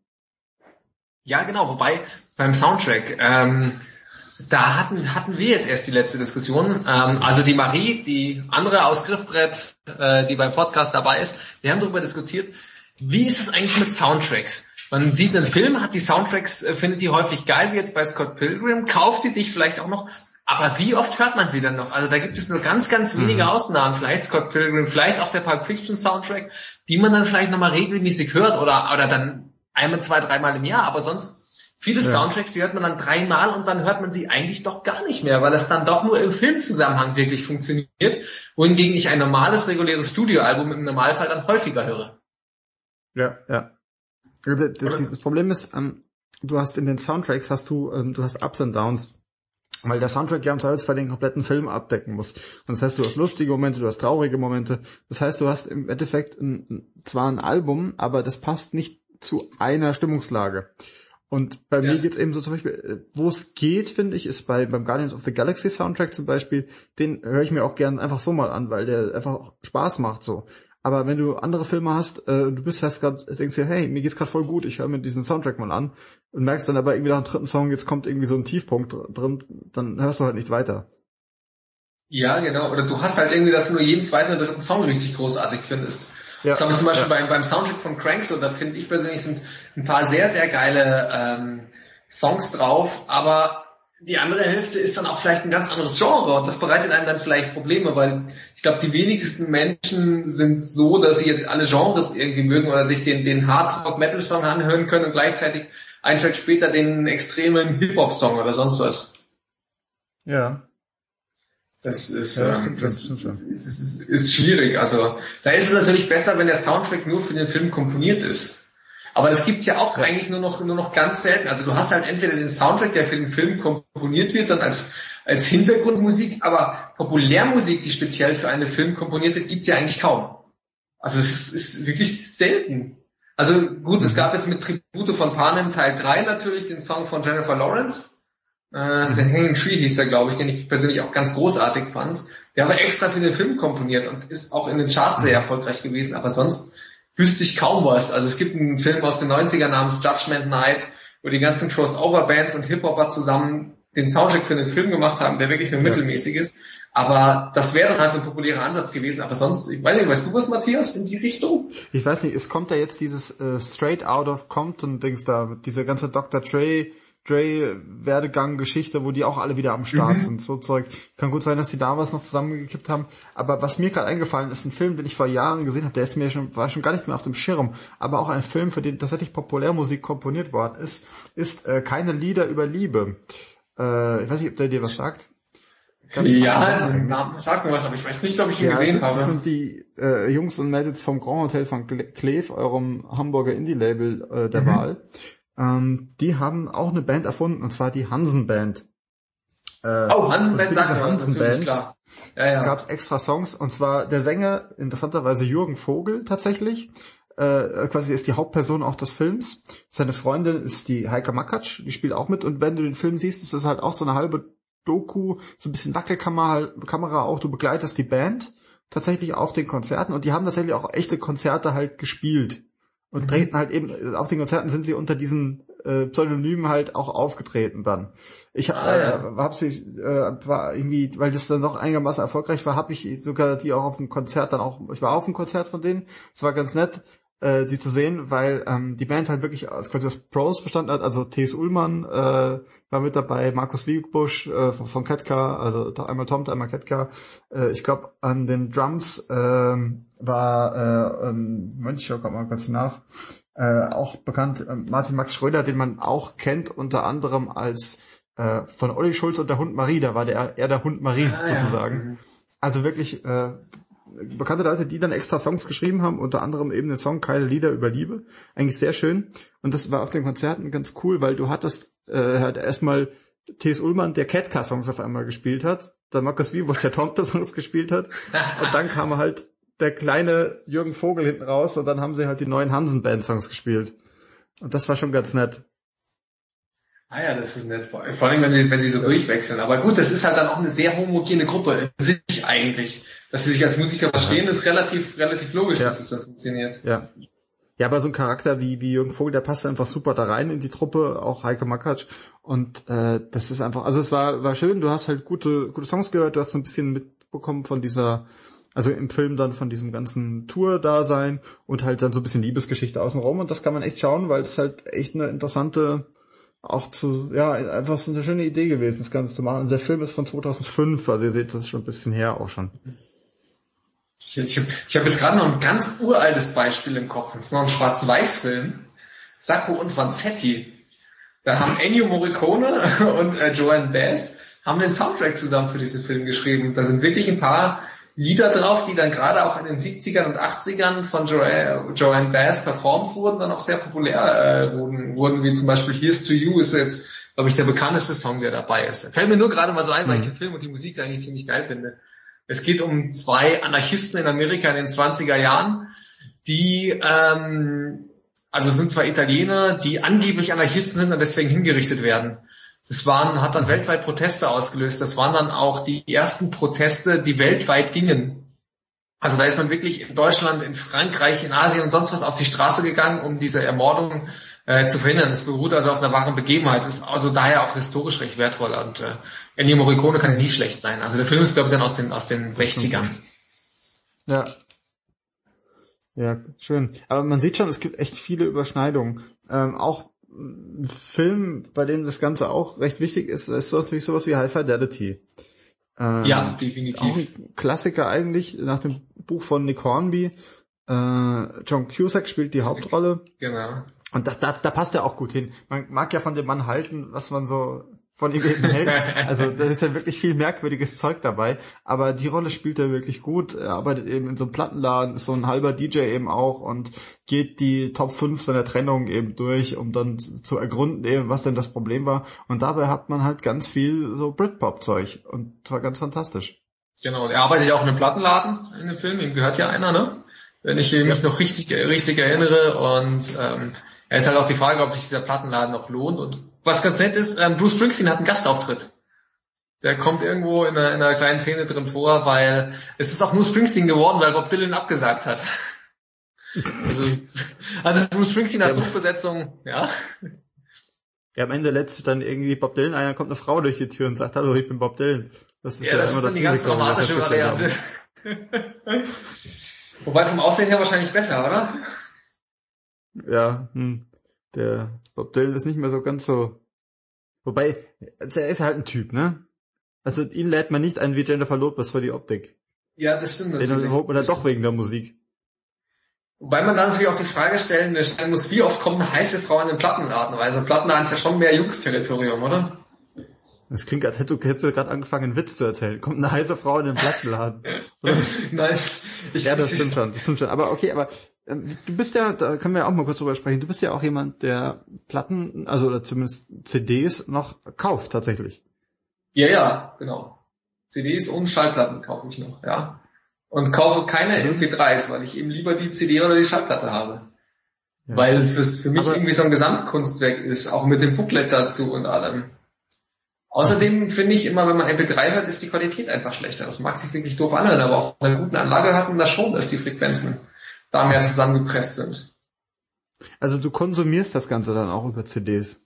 Ja, genau, wobei beim Soundtrack, ähm, da hatten, hatten wir jetzt erst die letzte Diskussion. Ähm, also die Marie, die andere aus Griffbrett, äh, die beim Podcast dabei ist, wir haben darüber diskutiert, wie ist es eigentlich mit Soundtracks? Man sieht einen Film, hat die Soundtracks, äh, findet die häufig geil, wie jetzt bei Scott Pilgrim, kauft sie sich vielleicht auch noch, aber wie oft hört man sie dann noch? Also da gibt es nur ganz, ganz wenige mhm. Ausnahmen, vielleicht Scott Pilgrim, vielleicht auch der Pulp Fiction Soundtrack, die man dann vielleicht nochmal regelmäßig hört oder, oder dann einmal, zwei, dreimal im Jahr, aber sonst Viele ja. Soundtracks, die hört man dann dreimal und dann hört man sie eigentlich doch gar nicht mehr, weil es dann doch nur im Filmzusammenhang wirklich funktioniert, wohingegen ich ein normales, reguläres Studioalbum im Normalfall dann häufiger höre. Ja, ja. Dieses Problem ist, ähm, du hast in den Soundtracks hast du, ähm, du hast Ups und Downs. Weil der Soundtrack ja im Zweifelsfall den kompletten Film abdecken muss. Und das heißt, du hast lustige Momente, du hast traurige Momente. Das heißt, du hast im Endeffekt ein, zwar ein Album, aber das passt nicht zu einer Stimmungslage. Und bei ja. mir geht's eben so zum Beispiel, äh, wo es geht, finde ich, ist bei beim Guardians of the Galaxy Soundtrack zum Beispiel, den höre ich mir auch gern einfach so mal an, weil der einfach auch Spaß macht so. Aber wenn du andere Filme hast, äh, du bist hast gerade, denkst dir, hey, mir geht's gerade voll gut, ich höre mir diesen Soundtrack mal an und merkst dann aber irgendwie nach dem dritten Song, jetzt kommt irgendwie so ein Tiefpunkt drin, dann hörst du halt nicht weiter. Ja, genau. Oder du hast halt irgendwie, dass du nur jeden zweiten oder dritten Song richtig großartig findest. Ja, das haben wir zum Beispiel ja. beim, beim Soundtrack von Crank so, da finde ich persönlich sind ein paar sehr, sehr geile ähm, Songs drauf, aber die andere Hälfte ist dann auch vielleicht ein ganz anderes Genre und das bereitet einem dann vielleicht Probleme, weil ich glaube, die wenigsten Menschen sind so, dass sie jetzt alle Genres irgendwie mögen oder sich den, den Hard-Rock-Metal-Song anhören können und gleichzeitig einen Tag später den extremen Hip-Hop-Song oder sonst was. Ja. Das ist, ja, das, ähm, das, das ist, ist, ist, schwierig. Also da ist es natürlich besser, wenn der Soundtrack nur für den Film komponiert ist. Aber das gibt's ja auch ja. eigentlich nur noch nur noch ganz selten. Also du hast halt entweder den Soundtrack, der für den Film komponiert wird, dann als als Hintergrundmusik, aber Populärmusik, die speziell für einen Film komponiert wird, gibt's ja eigentlich kaum. Also es ist, ist wirklich selten. Also gut, mhm. es gab jetzt mit Tribute von Panem Teil 3 natürlich den Song von Jennifer Lawrence äh, The Hanging Tree hieß er, glaube ich, den ich persönlich auch ganz großartig fand. Der war extra für den Film komponiert und ist auch in den Charts sehr erfolgreich gewesen, aber sonst wüsste ich kaum was. Also es gibt einen Film aus den 90er namens Judgment Night, wo die ganzen Crossover-Bands und Hip-Hopper zusammen den Soundtrack für den Film gemacht haben, der wirklich nur ja. mittelmäßig ist. Aber das wäre dann halt so ein populärer Ansatz gewesen. Aber sonst, ich weiß nicht, weißt du was, Matthias, in die Richtung? Ich weiß nicht, es kommt da jetzt dieses äh, Straight Out of Compton-Dings da, diese ganze Dr. Dre Dre-Werdegang-Geschichte, wo die auch alle wieder am Start mhm. sind. So Zeug. Kann gut sein, dass die da was noch zusammengekippt haben. Aber was mir gerade eingefallen ist, ein Film, den ich vor Jahren gesehen habe, der ist mir schon, war schon gar nicht mehr auf dem Schirm. Aber auch ein Film, für den tatsächlich Populärmusik komponiert worden ist, ist äh, Keine Lieder über Liebe. Äh, ich weiß nicht, ob der dir was sagt. Ganz ja, Namen sagt mir was, aber ich weiß nicht, ob ich ihn ja, gesehen das habe. Das sind die äh, Jungs und Mädels vom Grand Hotel von Cleve, eurem Hamburger Indie-Label äh, der mhm. Wahl. Ähm, die haben auch eine Band erfunden, und zwar die Hansen Band. Äh, oh, Hansen Band sagt mir Hansen Band klar. Ja, ja. gab es extra Songs, und zwar der Sänger, interessanterweise Jürgen Vogel tatsächlich, äh, quasi ist die Hauptperson auch des Films. Seine Freundin ist die Heike Makatsch, die spielt auch mit und wenn du den Film siehst, ist das halt auch so eine halbe Doku, so ein bisschen Wackelkamera Kamera auch, du begleitest die Band tatsächlich auf den Konzerten und die haben tatsächlich auch echte Konzerte halt gespielt und treten halt eben, auf den Konzerten sind sie unter diesen äh, Pseudonymen halt auch aufgetreten dann. Ich ah, äh, hab sie, äh, war irgendwie, weil das dann noch einigermaßen erfolgreich war, habe ich sogar die auch auf dem Konzert dann auch, ich war auf dem Konzert von denen, es war ganz nett, äh, die zu sehen, weil ähm, die Band halt wirklich aus quasi aus Pros bestanden hat, also T.S. Ullmann äh, war mit dabei, Markus Wiegbusch äh, von, von Ketka, also einmal Tom, einmal Ketka. Äh, ich glaube, an den Drums äh, war äh, ähm, Moment, ich grad mal kurz nach, äh, auch bekannt äh, Martin Max Schröder, den man auch kennt, unter anderem als äh, von Olli Schulz und der Hund Marie, da war der eher der Hund Marie ah, sozusagen. Ja. Mhm. Also wirklich äh, bekannte Leute, die dann extra Songs geschrieben haben, unter anderem eben den Song Keine Lieder über Liebe. Eigentlich sehr schön. Und das war auf den Konzerten ganz cool, weil du hattest äh, hat erstmal T.S. Ullmann, der Catcar-Songs auf einmal gespielt hat, dann Markus Wiebusch, der Tomte-Songs gespielt hat. Und dann kam halt der kleine Jürgen Vogel hinten raus und dann haben sie halt die neuen Hansen-Band-Songs gespielt. Und das war schon ganz nett. Ah ja, das ist nett. Vor allem, wenn sie, wenn sie so ja. durchwechseln. Aber gut, das ist halt dann auch eine sehr homogene Gruppe in sich eigentlich. Dass sie sich als Musiker verstehen, ist relativ, relativ logisch, ja. dass es dann funktioniert. Ja. Ja, aber so ein Charakter wie, wie Jürgen Vogel, der passt einfach super da rein in die Truppe, auch Heike Makatsch. Und äh, das ist einfach, also es war, war schön, du hast halt gute, gute Songs gehört, du hast so ein bisschen mitbekommen von dieser, also im Film dann von diesem ganzen Tour-Dasein und halt dann so ein bisschen Liebesgeschichte außenrum und das kann man echt schauen, weil es halt echt eine interessante auch zu, ja, einfach so eine schöne Idee gewesen, das Ganze zu machen. Und der Film ist von 2005, also ihr seht, das schon ein bisschen her auch schon. Ich, ich, ich habe jetzt gerade noch ein ganz uraltes Beispiel im Kopf. Das ist noch ein Schwarz-Weiß-Film. Sacco und Vanzetti. Da haben Ennio Morricone und äh, Joanne Bass haben den Soundtrack zusammen für diesen Film geschrieben. Da sind wirklich ein paar Lieder drauf, die dann gerade auch in den 70ern und 80ern von Joanne, Joanne Bass performt wurden, dann auch sehr populär äh, wurden, wurden, wie zum Beispiel Here's to You ist jetzt, glaube ich, der bekannteste Song, der dabei ist. Fällt mir nur gerade mal so ein, weil ich mhm. den Film und die Musik eigentlich ziemlich geil finde. Es geht um zwei Anarchisten in Amerika in den 20er Jahren, die ähm, also sind zwei Italiener, die angeblich Anarchisten sind und deswegen hingerichtet werden. Das waren, hat dann weltweit Proteste ausgelöst. Das waren dann auch die ersten Proteste, die weltweit gingen. Also da ist man wirklich in Deutschland, in Frankreich, in Asien und sonst was auf die Straße gegangen, um diese Ermordung äh, zu verhindern. Es beruht also auf einer wahren Begebenheit, ist also daher auch historisch recht wertvoll. Und äh, Ennio Morricone kann nie schlecht sein. Also der Film ist, glaube ich, dann aus den, aus den 60ern. Ja. Ja, schön. Aber man sieht schon, es gibt echt viele Überschneidungen. Ähm, auch ein Film, bei dem das Ganze auch recht wichtig ist, ist natürlich sowas wie High Fidelity. Ähm, ja, definitiv. Auch ein Klassiker eigentlich, nach dem Buch von Nick Hornby. Äh, John Cusack spielt die Hauptrolle. Genau. Und das, da, da passt er auch gut hin. Man mag ja von dem Mann halten, was man so von ihm eben hält. Also da ist ja wirklich viel merkwürdiges Zeug dabei. Aber die Rolle spielt er wirklich gut. Er arbeitet eben in so einem Plattenladen, ist so ein halber DJ eben auch und geht die Top 5 seiner Trennung eben durch, um dann zu ergründen eben, was denn das Problem war. Und dabei hat man halt ganz viel so Britpop-Zeug. Und zwar ganz fantastisch. Genau, er arbeitet ja auch in einem Plattenladen in dem Film, ihm gehört ja einer, ne? Wenn ich mich ja. noch richtig, richtig erinnere. Und ähm, er ist halt auch die Frage, ob sich dieser Plattenladen noch lohnt. Und was ganz nett ist, ähm, Bruce Springsteen hat einen Gastauftritt. Der kommt irgendwo in einer, in einer kleinen Szene drin vor, weil es ist auch nur Springsteen geworden, weil Bob Dylan abgesagt hat. also, also Bruce Springsteen als Suchbesetzung, ja. Ja, am Ende letzt dann irgendwie Bob Dylan, einer kommt eine Frau durch die Tür und sagt, hallo, ich bin Bob Dylan. Das ist ja, ja das immer ist dann das die ganz dramatische Variante. Wobei vom Aussehen her wahrscheinlich besser, oder? Ja, hm. Der Bob Dylan ist nicht mehr so ganz so. Wobei, er ist halt ein Typ, ne? Also ihn lädt man nicht ein wie Jennifer Lopez für die Optik. Ja, das stimmt natürlich. Den holt man dann doch wegen der Musik. Wobei man dann natürlich auch die Frage stellen, stellen muss, wie oft kommt eine heiße Frau in den Plattenladen? Weil so ein Plattenladen ist ja schon mehr Jungsterritorium, oder? Das klingt, als hättest du, hättest du gerade angefangen, einen Witz zu erzählen. Kommt eine heiße Frau in den Plattenladen. Nein. Ich, ja, das stimmt schon, das stimmt schon. Aber okay, aber ähm, du bist ja, da können wir ja auch mal kurz drüber sprechen, du bist ja auch jemand, der Platten, also oder zumindest CDs noch kauft tatsächlich. Ja, ja, genau. CDs und Schallplatten kaufe ich noch, ja. Und kaufe keine MP3s, weil ich eben lieber die CD oder die Schallplatte habe. Ja. Weil es für mich aber irgendwie so ein Gesamtkunstwerk ist, auch mit dem Booklet dazu und allem. Außerdem finde ich immer, wenn man MP3 hört, ist die Qualität einfach schlechter. Das mag sich wirklich doof anhören, aber auch eine gute Anlage hat man das schon, dass die Frequenzen da mehr zusammengepresst sind. Also du konsumierst das Ganze dann auch über CDs?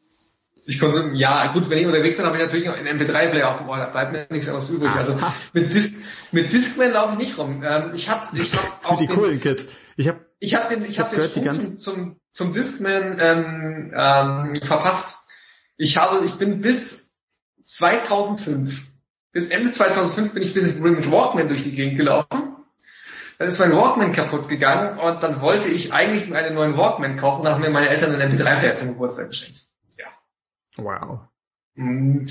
Ich konsumiere, ja, gut, wenn ich unterwegs bin, habe ich natürlich noch einen MP3-Player auf dem Ohr, da bleibt mir nichts anderes übrig. Also mit, Dis mit Discman laufe ich nicht rum. Ähm, ich habe ich hab auch Für die den, coolen Kids. Ich habe ich hab den, ich, hab, den Sprung zum, zum Discman ähm, ähm, verpasst. Ich habe, ich bin bis 2005, bis Ende 2005 bin ich mit Walkman durch die Gegend gelaufen dann ist mein Walkman kaputt gegangen und dann wollte ich eigentlich einen neuen Walkman kaufen, dann haben mir meine Eltern einen MP3-Player zum Geburtstag geschenkt. Ja. Wow. Und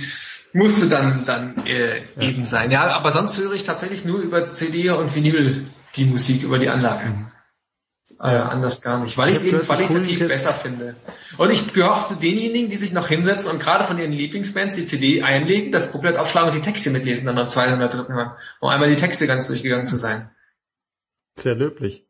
musste dann dann äh, ja. eben sein. Ja, aber sonst höre ich tatsächlich nur über CD und Vinyl die Musik über die Anlage. Mhm. Äh, anders gar nicht, weil ich es eben qualitativ besser finde. Und ich gehöre zu denjenigen, die sich noch hinsetzen und gerade von ihren Lieblingsbands die CD einlegen, das Booklet aufschlagen und die Texte mitlesen dann beim zweiten oder dritten Mal, um einmal die Texte ganz durchgegangen zu sein. Sehr löblich.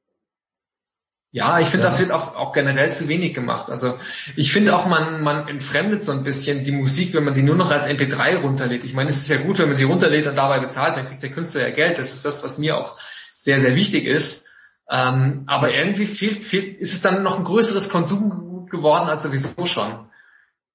Ja, ich finde, ja. das wird auch, auch generell zu wenig gemacht. Also ich finde auch, man, man entfremdet so ein bisschen die Musik, wenn man die nur noch als MP3 runterlädt. Ich meine, es ist ja gut, wenn man sie runterlädt und dabei bezahlt, dann kriegt der Künstler ja Geld. Das ist das, was mir auch sehr, sehr wichtig ist. Ähm, aber irgendwie fehlt, fehlt, ist es dann noch ein größeres Konsum geworden als sowieso schon.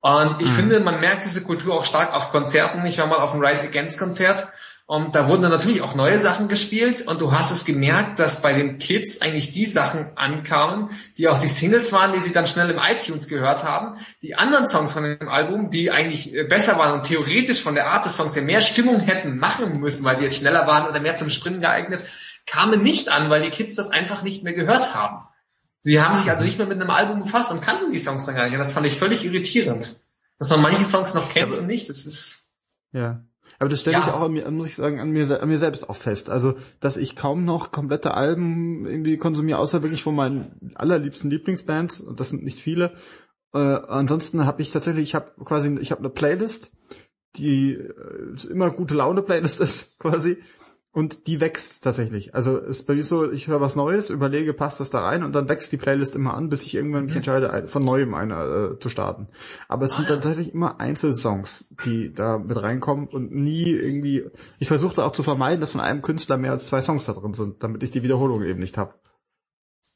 Und ich mhm. finde, man merkt diese Kultur auch stark auf Konzerten. Ich war mal auf dem Rise Against Konzert und da wurden dann natürlich auch neue Sachen gespielt und du hast es gemerkt, dass bei den Kids eigentlich die Sachen ankamen, die auch die Singles waren, die sie dann schnell im iTunes gehört haben. Die anderen Songs von dem Album, die eigentlich äh, besser waren und theoretisch von der Art des Songs ja mehr Stimmung hätten machen müssen, weil sie jetzt schneller waren oder mehr zum Springen geeignet, kamen nicht an, weil die Kids das einfach nicht mehr gehört haben. Sie haben sich also nicht mehr mit einem Album befasst und kannten die Songs dann gar nicht. Und das fand ich völlig irritierend. Dass man manche Songs noch kennt und nicht. Das ist. Ja. Aber das stelle ja. ich auch an mir, muss ich sagen, an mir, an mir selbst auch fest. Also, dass ich kaum noch komplette Alben irgendwie konsumiere, außer wirklich von meinen allerliebsten Lieblingsbands, und das sind nicht viele. Äh, ansonsten habe ich tatsächlich, ich habe quasi, ich habe eine Playlist, die äh, immer gute Laune Playlist ist, quasi. Und die wächst tatsächlich. Also ist bei mir so, ich höre was Neues, überlege, passt das da rein und dann wächst die Playlist immer an, bis ich irgendwann mich mhm. entscheide, von neuem eine äh, zu starten. Aber es sind ah. tatsächlich immer Einzelsongs, die da mit reinkommen und nie irgendwie. Ich versuchte auch zu vermeiden, dass von einem Künstler mehr als zwei Songs da drin sind, damit ich die Wiederholung eben nicht habe.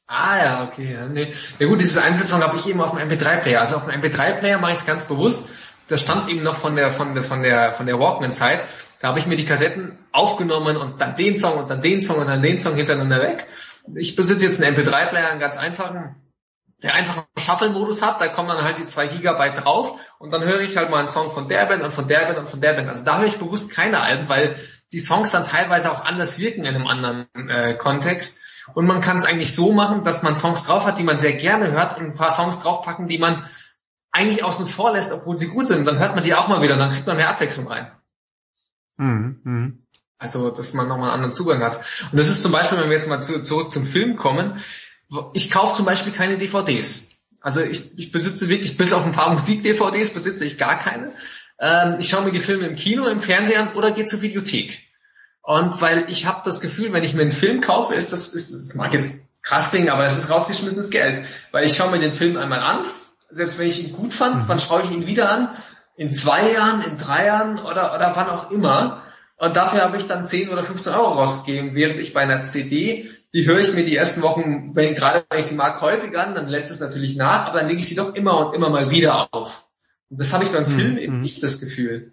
Ah ja, okay. Ja, nee. ja gut, dieses Einzelsong habe ich eben auf dem MP3-Player. Also auf dem MP3-Player mache ich es ganz bewusst. Das stammt eben noch von der von der von der von der Walkman-Zeit. Da habe ich mir die Kassetten aufgenommen und dann den Song und dann den Song und dann den Song hintereinander weg. Ich besitze jetzt einen MP3-Player, einen ganz einfachen, der einfach einen Shuffle-Modus hat, da kommen dann halt die zwei Gigabyte drauf und dann höre ich halt mal einen Song von der Band und von der Band und von der Band. Also da höre ich bewusst keine Alben, weil die Songs dann teilweise auch anders wirken in einem anderen äh, Kontext. Und man kann es eigentlich so machen, dass man Songs drauf hat, die man sehr gerne hört und ein paar Songs draufpacken, die man eigentlich außen vor lässt, obwohl sie gut sind. Dann hört man die auch mal wieder, dann kriegt man mehr Abwechslung rein. Mhm, mh. Also, dass man nochmal einen anderen Zugang hat. Und das ist zum Beispiel, wenn wir jetzt mal zu, zurück zum Film kommen, ich kaufe zum Beispiel keine DVDs. Also ich, ich besitze wirklich, bis auf ein paar Musik-DVDs besitze ich gar keine. Ähm, ich schaue mir die Filme im Kino, im Fernsehen an oder gehe zur Videothek. Und weil ich habe das Gefühl, wenn ich mir einen Film kaufe, ist das, ist, das mag jetzt krass klingen, aber es ist rausgeschmissenes Geld. Weil ich schaue mir den Film einmal an, selbst wenn ich ihn gut fand, mhm. dann schaue ich ihn wieder an in zwei Jahren, in drei Jahren oder, oder wann auch immer. Und dafür habe ich dann 10 oder 15 Euro rausgegeben, während ich bei einer CD, die höre ich mir die ersten Wochen, wenn gerade wenn ich sie mag, häufig an, dann lässt es natürlich nach, aber dann lege ich sie doch immer und immer mal wieder auf. Und das habe ich beim mhm. Film eben nicht das Gefühl.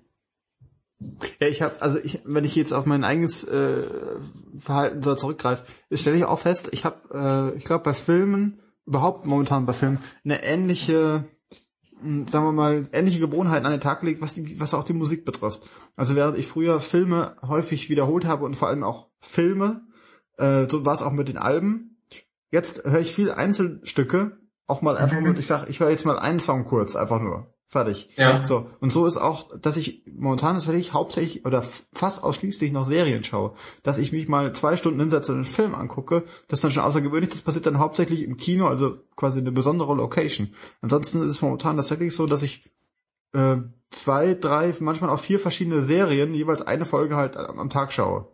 Ja, ich habe, also ich, wenn ich jetzt auf mein eigenes äh, Verhalten so zurückgreife, stelle ich auch fest, ich habe, äh, ich glaube bei Filmen, überhaupt momentan bei Filmen, eine ähnliche sagen wir mal, ähnliche Gewohnheiten an den Tag legt, was, die, was auch die Musik betrifft. Also während ich früher Filme häufig wiederholt habe und vor allem auch Filme, äh, so war es auch mit den Alben. Jetzt höre ich viel Einzelstücke, auch mal einfach nur, ich sag, ich höre jetzt mal einen Song kurz, einfach nur. Fertig. Ja. So. Und so ist auch, dass ich momentan ist wirklich hauptsächlich oder fast ausschließlich noch Serien schaue. Dass ich mich mal zwei Stunden hinsetze und einen Film angucke, das ist dann schon außergewöhnlich. Das passiert dann hauptsächlich im Kino, also quasi eine besondere Location. Ansonsten ist es momentan tatsächlich so, dass ich äh, zwei, drei, manchmal auch vier verschiedene Serien, jeweils eine Folge halt am Tag schaue.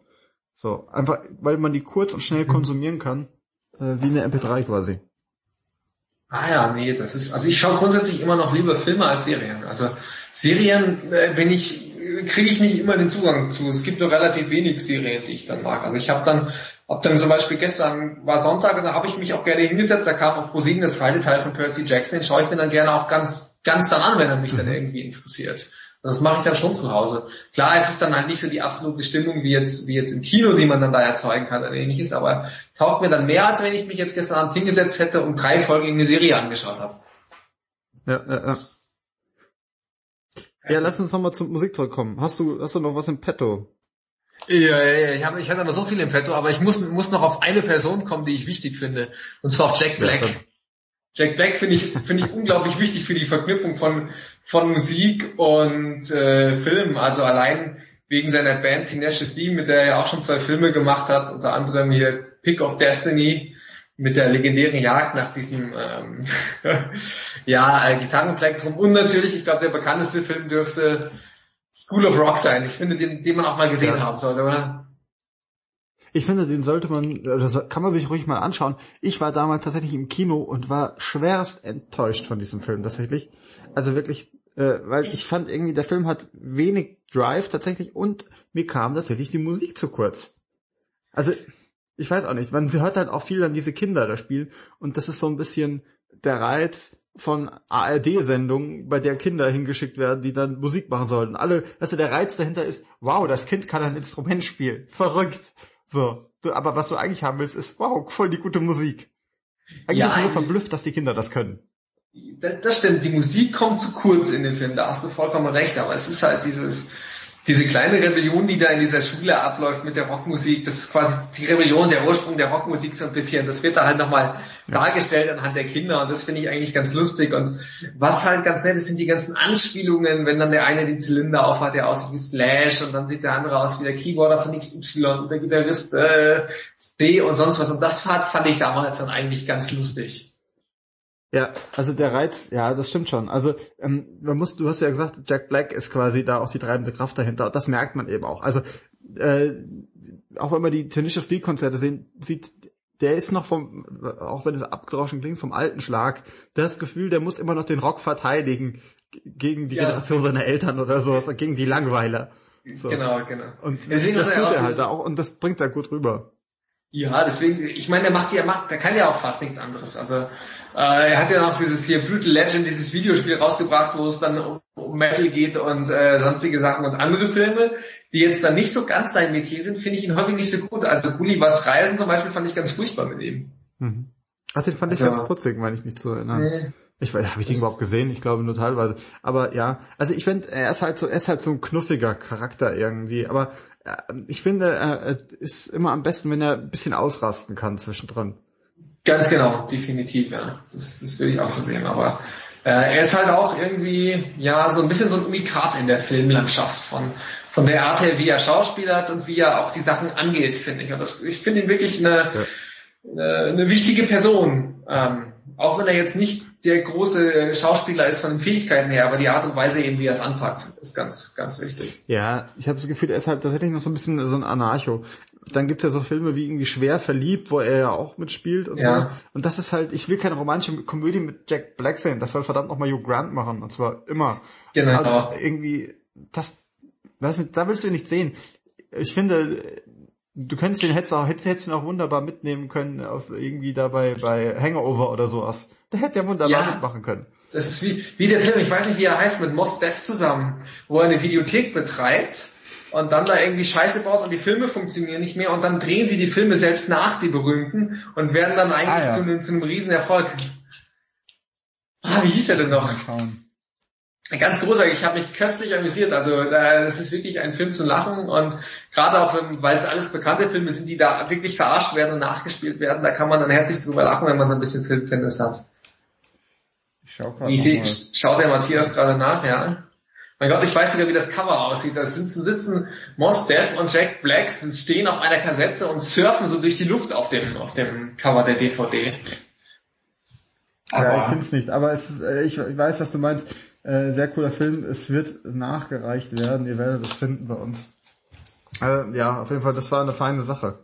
So. Einfach, weil man die kurz und schnell mhm. konsumieren kann, äh, wie eine MP3 quasi. Ah ja, nee, das ist, also ich schaue grundsätzlich immer noch lieber Filme als Serien. Also Serien äh, bin ich, kriege ich nicht immer den Zugang zu. Es gibt nur relativ wenig Serien, die ich dann mag. Also ich habe dann, hab dann zum Beispiel gestern war Sonntag und da habe ich mich auch gerne hingesetzt, da kam auf ProSieben der zweite Teil von Percy Jackson, den schaue ich mir dann gerne auch ganz, ganz dann an, wenn er mich dann mhm. irgendwie interessiert. Und das mache ich dann schon zu Hause. Klar, es ist dann halt nicht so die absolute Stimmung wie jetzt, wie jetzt im Kino, die man dann da erzeugen kann oder ähnliches, aber taugt mir dann mehr, als wenn ich mich jetzt gestern Abend hingesetzt hätte und drei Folgen in eine Serie angeschaut habe. Ja, ja, ja. Ja, lass uns nochmal zur Musik zurückkommen. Hast du, hast du noch was im Petto? Ja, ja, ja. Ich, hab, ich hatte noch so viel im Petto, aber ich muss, muss noch auf eine Person kommen, die ich wichtig finde. Und zwar auf Jack Black. Ja, Jack Black finde ich, finde ich unglaublich wichtig für die Verknüpfung von, von Musik und äh, Film. Also allein wegen seiner Band Tenacious D, mit der er auch schon zwei Filme gemacht hat, unter anderem hier Pick of Destiny mit der legendären Jagd nach diesem ähm, ja, äh, Gitarrenplektrum und natürlich, ich glaube, der bekannteste Film dürfte School of Rock sein. Ich finde, den, den man auch mal gesehen ja. haben sollte, oder? Ich finde, den sollte man, das kann man sich ruhig mal anschauen. Ich war damals tatsächlich im Kino und war schwerst enttäuscht von diesem Film tatsächlich. Also wirklich, äh, weil ich fand irgendwie, der Film hat wenig Drive tatsächlich und mir kam tatsächlich die Musik zu kurz. Also, ich weiß auch nicht, man hört halt auch viel an diese Kinder da spielen und das ist so ein bisschen der Reiz von ARD-Sendungen, bei der Kinder hingeschickt werden, die dann Musik machen sollten. Alle, also der Reiz dahinter ist, wow, das Kind kann ein Instrument spielen. Verrückt. So, aber was du eigentlich haben willst, ist, wow, voll die gute Musik. Eigentlich ja, nur verblüfft, dass die Kinder das können. Das, das stimmt, die Musik kommt zu kurz in dem Film, da hast du vollkommen recht, aber es ist halt dieses, diese kleine Rebellion, die da in dieser Schule abläuft mit der Rockmusik, das ist quasi die Rebellion, der Ursprung der Rockmusik so ein bisschen. Das wird da halt nochmal ja. dargestellt anhand der Kinder und das finde ich eigentlich ganz lustig. Und was halt ganz nett ist, sind die ganzen Anspielungen, wenn dann der eine den Zylinder aufhat, der aussieht wie Slash und dann sieht der andere aus wie der Keyboarder von XY und der Gitarrist äh, C und sonst was. Und das fand, fand ich damals dann eigentlich ganz lustig. Ja, also der Reiz, ja, das stimmt schon. Also ähm, man muss, du hast ja gesagt, Jack Black ist quasi da auch die treibende Kraft dahinter. Das merkt man eben auch. Also äh, auch wenn man die Tenacious D Konzerte sehen, sieht, der ist noch vom, auch wenn es abgedroschen klingt, vom alten Schlag. Das Gefühl, der muss immer noch den Rock verteidigen gegen die ja. Generation seiner Eltern oder sowas, gegen die Langweiler. So. Genau, genau. Und Deswegen das tut er halt auch und das bringt er gut rüber. Ja, deswegen, ich meine, der macht ja, macht, der kann ja auch fast nichts anderes. Also äh, er hat ja noch dieses hier Brutal Legend, dieses Videospiel rausgebracht, wo es dann um, um Metal geht und äh, sonstige Sachen und andere Filme, die jetzt dann nicht so ganz sein Metier sind, finde ich ihn häufig nicht so gut. Also Gullivers Reisen zum Beispiel fand ich ganz furchtbar mit ihm. Mhm. Ach, den fand also, ich ganz putzig, meine ich mich zu erinnern. Nee. Ich weiß, habe ich den überhaupt gesehen? Ich glaube nur teilweise. Aber ja, also ich finde, er ist halt so, er ist halt so ein knuffiger Charakter irgendwie. Aber ich finde, er ist immer am besten, wenn er ein bisschen ausrasten kann zwischendrin. Ganz genau, definitiv, ja. Das, das würde ich auch so sehen. Aber äh, er ist halt auch irgendwie, ja, so ein bisschen so ein Unikat in der Filmlandschaft von, von der Art her, wie er schauspielert und wie er auch die Sachen angeht, finde ich. Und das, ich finde ihn wirklich eine, ja. eine, eine wichtige Person. Ähm, auch wenn er jetzt nicht der große Schauspieler ist von den Fähigkeiten her, aber die Art und Weise eben, wie er es anpackt, ist ganz, ganz wichtig. Ja, ich habe das Gefühl, er ist halt tatsächlich noch so ein bisschen so ein Anarcho. Dann gibt's ja so Filme wie irgendwie Schwer verliebt, wo er ja auch mitspielt und ja. so. Und das ist halt, ich will keine romantische Komödie mit Jack Black sehen. Das soll verdammt nochmal Hugh Grant machen. Und zwar immer. Genau. Und irgendwie, das, das, da willst du ihn nicht sehen. Ich finde, du könntest den hättest, auch, hättest, hättest ihn auch wunderbar mitnehmen können auf irgendwie dabei bei Hangover oder sowas. Der hätte ja wunderbar ja, mitmachen können. Das ist wie, wie der Film, ich weiß nicht, wie er heißt, mit Moss Def zusammen, wo er eine Videothek betreibt und dann da irgendwie Scheiße baut und die Filme funktionieren nicht mehr und dann drehen sie die Filme selbst nach, die berühmten, und werden dann eigentlich ah, ja. zu, einem, zu einem Riesenerfolg. Ah, wie hieß er denn noch? Ganz großartig, ich habe mich köstlich amüsiert. Also das ist wirklich ein Film zu lachen und gerade auch, weil es alles bekannte Filme sind, die da wirklich verarscht werden und nachgespielt werden, da kann man dann herzlich drüber lachen, wenn man so ein bisschen Filmtennis hat. Ich schau grad sehe, mal. schaut der Matthias gerade nach, ja. Mein Gott, ich weiß sogar, wie das Cover aussieht. Da sitzen, sitzen Mos Def und Jack Black, sie stehen auf einer Kassette und surfen so durch die Luft auf dem, auf dem Cover der DVD. ja, ich Aber- finde es nicht, aber es ist, äh, ich, ich weiß, was du meinst. Äh, sehr cooler Film. Es wird nachgereicht werden. Ihr werdet es finden bei uns. Äh, ja, auf jeden Fall, das war eine feine Sache.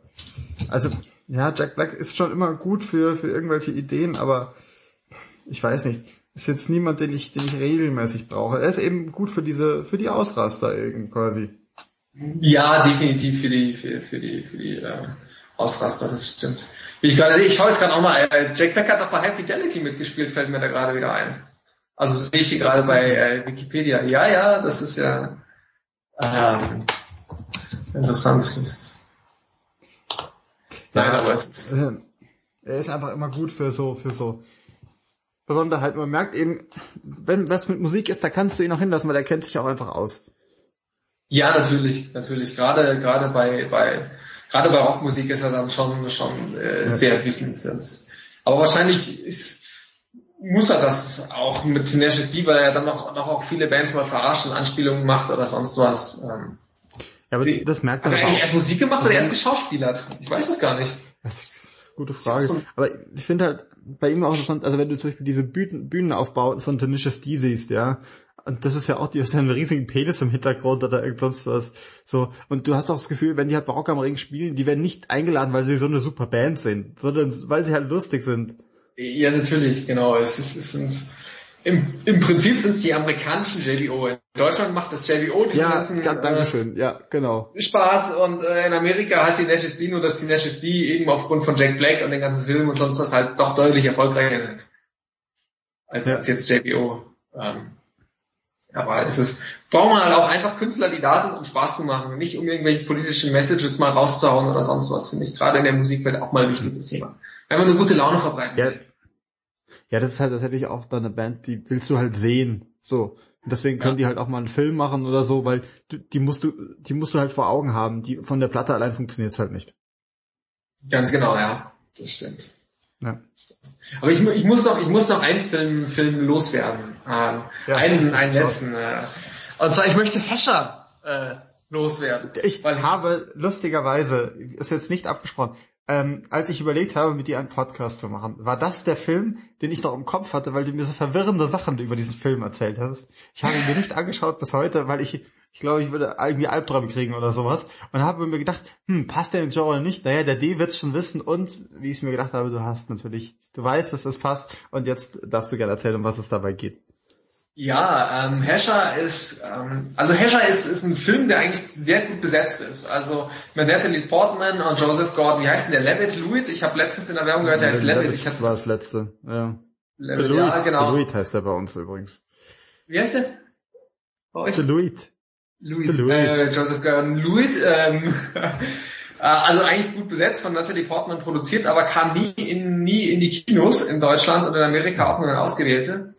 Also, ja, Jack Black ist schon immer gut für, für irgendwelche Ideen, aber ich weiß nicht. Ist jetzt niemand, den ich, den ich regelmäßig brauche. Er ist eben gut für diese, für die Ausraster eben quasi. Ja, definitiv für die, für, für die, für die äh, Ausraster, das stimmt. Wie ich gerade sehe, ich schaue jetzt gerade auch mal, äh, Jack Black hat doch bei High Fidelity mitgespielt, fällt mir da gerade wieder ein. Also sehe ich hier gerade bei äh, Wikipedia. Ja, ja, das ist ja ähm, interessant. Nein, aber es ist, Er ist einfach immer gut für so, für so Besonderheiten. Man merkt eben, wenn was mit Musik ist, da kannst du ihn auch hinlassen, weil er kennt sich auch einfach aus. ja, natürlich, natürlich. Gerade, gerade bei, bei, gerade bei Rockmusik ist er dann schon, schon äh, sehr wissend. Aber wahrscheinlich ist, muss er das auch mit Tenacious D, weil er dann noch, noch auch viele Bands mal verarschen, Anspielungen macht oder sonst was. Ähm, Ja, aber Sie- das merkt hat man er aber eigentlich erst Musik gemacht oder erst geschauspielert? Ich weiß es gar nicht. Das gute Frage. so- Aber ich finde halt bei ihm auch interessant, also wenn du zum Beispiel diese Bühnen, Bühnenaufbau von Tenacious D siehst, ja, und das ist ja auch, die ja einen riesigen Penis im Hintergrund oder irgend sonst was. So. Und du hast auch das Gefühl, wenn die halt Barock am Ring spielen, die werden nicht eingeladen, weil sie so eine super Band sind, sondern weil sie halt lustig sind. Ja, natürlich, genau. Es, ist, es sind im, im Prinzip sind es die amerikanischen JBO. In Deutschland macht das JBO diesen Ja, ganzen ja, Dankeschön. Ja, genau. äh, Spaß und äh, in Amerika hat die Nash's D nur, dass die Nash's D eben aufgrund von Jack Black und den ganzen Filmen und sonst was halt doch deutlich erfolgreicher sind als, Ja. als jetzt JBO. Ähm, aber es ist, braucht man halt auch einfach Künstler, die da sind, um Spaß zu machen, und nicht um irgendwelche politischen Messages mal rauszuhauen oder sonst was. Finde ich gerade in der Musikwelt auch mal wichtig, das Thema. Wenn man eine gute Laune verbreiten Ja, will. Ja, das ist halt tatsächlich auch dann eine Band, die willst du halt sehen. So. Und deswegen können Ja. die halt auch mal einen Film machen oder so, weil du, die musst du, die musst du halt vor Augen haben. Die von der Platte allein funktioniert's halt nicht. Ganz genau, ja. Das stimmt. Ja. Aber ich, ich muss noch, ich muss noch einen Film, Film loswerden. Ähm, Ja, einen, einen letzten. Äh, und zwar, ich möchte Hescher äh, loswerden. Ich Weil habe lustigerweise, ist jetzt nicht abgesprochen, ähm, als ich überlegt habe, mit dir einen Podcast zu machen, war das der Film, den ich noch im Kopf hatte, weil du mir so verwirrende Sachen über diesen Film erzählt hast. Ich habe ihn mir nicht angeschaut bis heute, weil ich, ich glaube, ich würde irgendwie Albträume kriegen oder sowas. Und habe mir gedacht, hm, passt der in Joe oder nicht? Naja, der D wird's schon wissen und, wie ich es mir gedacht habe, du hast natürlich, du weißt, dass das passt und jetzt darfst du gerne erzählen, um was es dabei geht. Ja, ähm, Hescher ist, ähm, also Hescher ist, ist ein Film, der eigentlich sehr gut besetzt ist. Also mit Natalie Portman und Joseph Gordon, wie heißt denn der? Levitt, Lewitt? Ich habe letztens in der Werbung gehört, der heißt Levitt. Ich das war das letzte, ja. Levitt Deloitte, ja, genau. Deloitte heißt er bei uns übrigens. Wie heißt der? Bei euch? Deloitte. Louis, Louis. äh, Joseph Gordon Louis, ähm, äh, also eigentlich gut besetzt von Natalie Portman produziert, aber kam nie in, nie in die Kinos in Deutschland und in Amerika auch nur in ausgewählte.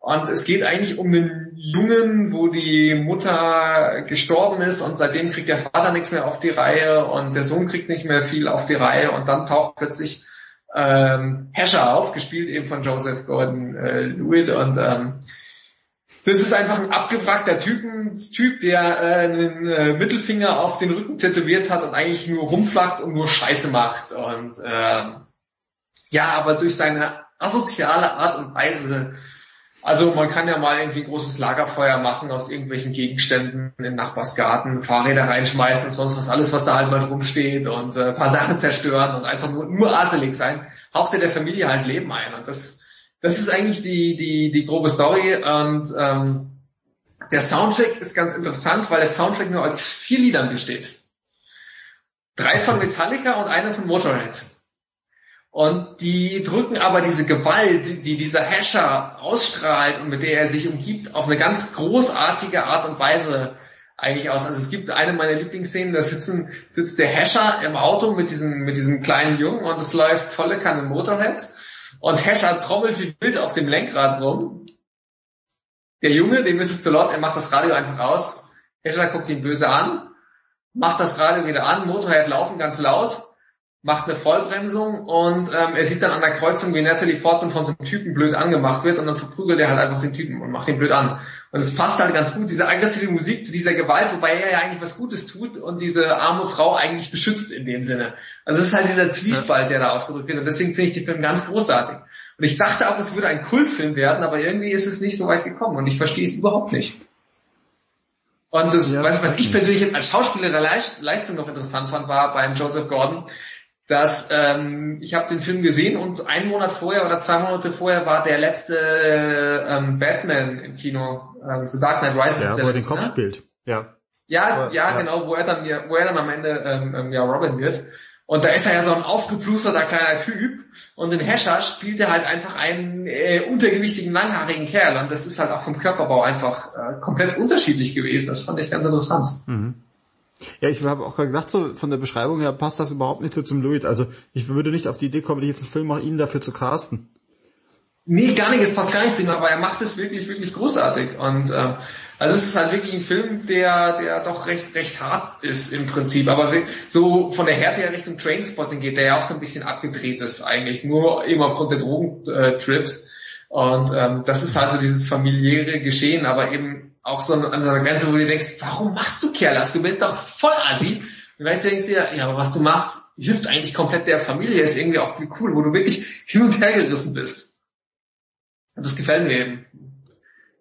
Und es geht eigentlich um einen Jungen, wo die Mutter gestorben ist und seitdem kriegt der Vater nichts mehr auf die Reihe und der Sohn kriegt nicht mehr viel auf die Reihe und dann taucht plötzlich ähm, Hescher auf, gespielt eben von Joseph Gordon äh, Lewitt und ähm, das ist einfach ein abgewrackter Typen, Typ, der äh, einen äh, Mittelfinger auf den Rücken tätowiert hat und eigentlich nur rumflacht und nur Scheiße macht. Und äh, ja, aber durch seine asoziale Art und Weise, also man kann ja mal irgendwie großes Lagerfeuer machen aus irgendwelchen Gegenständen in Nachbarsgarten, Fahrräder reinschmeißen und sonst was, alles was da halt mal drum steht und äh, paar Sachen zerstören und einfach nur, nur aselig sein, haucht er der Familie halt Leben ein. Und das das ist eigentlich die, die, die grobe Story und ähm, der Soundtrack ist ganz interessant, weil der Soundtrack nur aus vier Liedern besteht. Drei von Metallica und einer von Motorhead. Und die drücken aber diese Gewalt, die, die dieser Hasher ausstrahlt und mit der er sich umgibt, auf eine ganz großartige Art und Weise eigentlich aus. Also es gibt eine meiner Lieblingsszenen, da sitzen, sitzt der Hasher im Auto mit diesem, mit diesem kleinen Jungen und es läuft volle Kanne Motorhead. Und Hescher trommelt wie wild auf dem Lenkrad rum. Der Junge, dem ist es zu laut, er macht das Radio einfach aus. Hescher guckt ihn böse an, macht das Radio wieder an, Motorhead laufen ganz laut, macht eine Vollbremsung und ähm, er sieht dann an der Kreuzung, wie Natalie Portman von so einem Typen blöd angemacht wird und dann verprügelt er halt einfach den Typen und macht ihn blöd an. Und es passt halt ganz gut, diese aggressive Musik zu dieser Gewalt, wobei er ja eigentlich was Gutes tut und diese arme Frau eigentlich beschützt in dem Sinne. Also es ist halt dieser Zwiespalt, der da ausgedrückt wird und deswegen finde ich den Film ganz großartig. Und ich dachte auch, es würde ein Kultfilm werden, aber irgendwie ist es nicht so weit gekommen und ich verstehe es überhaupt nicht. Und das, ja, was, was ich persönlich jetzt als Schauspieler Leistung noch interessant fand, war beim Joseph Gordon, dass ähm, ich habe den Film gesehen und einen Monat vorher oder zwei Monate vorher war der letzte ähm, Batman im Kino, ähm, The Dark Knight Rises. Ja, der wo er den Kopf ne? spielt. Ja. Ja, Aber, ja, ja, genau, wo er dann, wo er dann am Ende ähm, ähm, ja Robin wird. Und da ist er ja so ein aufgeplusterter kleiner Typ und in Hescher spielt er halt einfach einen äh, untergewichtigen, langhaarigen Kerl und das ist halt auch vom Körperbau einfach äh, komplett unterschiedlich gewesen. Das fand ich ganz interessant. Mhm. Ja, ich habe auch gedacht, so von der Beschreibung her passt das überhaupt nicht so zum Louis. Also ich würde nicht auf die Idee kommen, jetzt einen Film mache, ihn dafür zu casten. Nee, gar nicht, es passt gar nicht zu ihm, aber er macht es wirklich, wirklich großartig. Und äh, also es ist halt wirklich ein Film, der, der doch recht, recht hart ist im Prinzip. Aber so von der Härte her Richtung Trainspotting geht, der ja auch so ein bisschen abgedreht ist eigentlich, nur eben aufgrund der Drogentrips. Und ähm, das ist halt so dieses familiäre Geschehen, aber eben auch so an so einer Grenze, wo du denkst, warum machst du Kerlas? Du bist doch voll assi. Und vielleicht denkst du dir, ja, aber was du machst, hilft eigentlich komplett der Familie, ist irgendwie auch cool, wo du wirklich hin und her gerissen bist. Und das gefällt mir eben.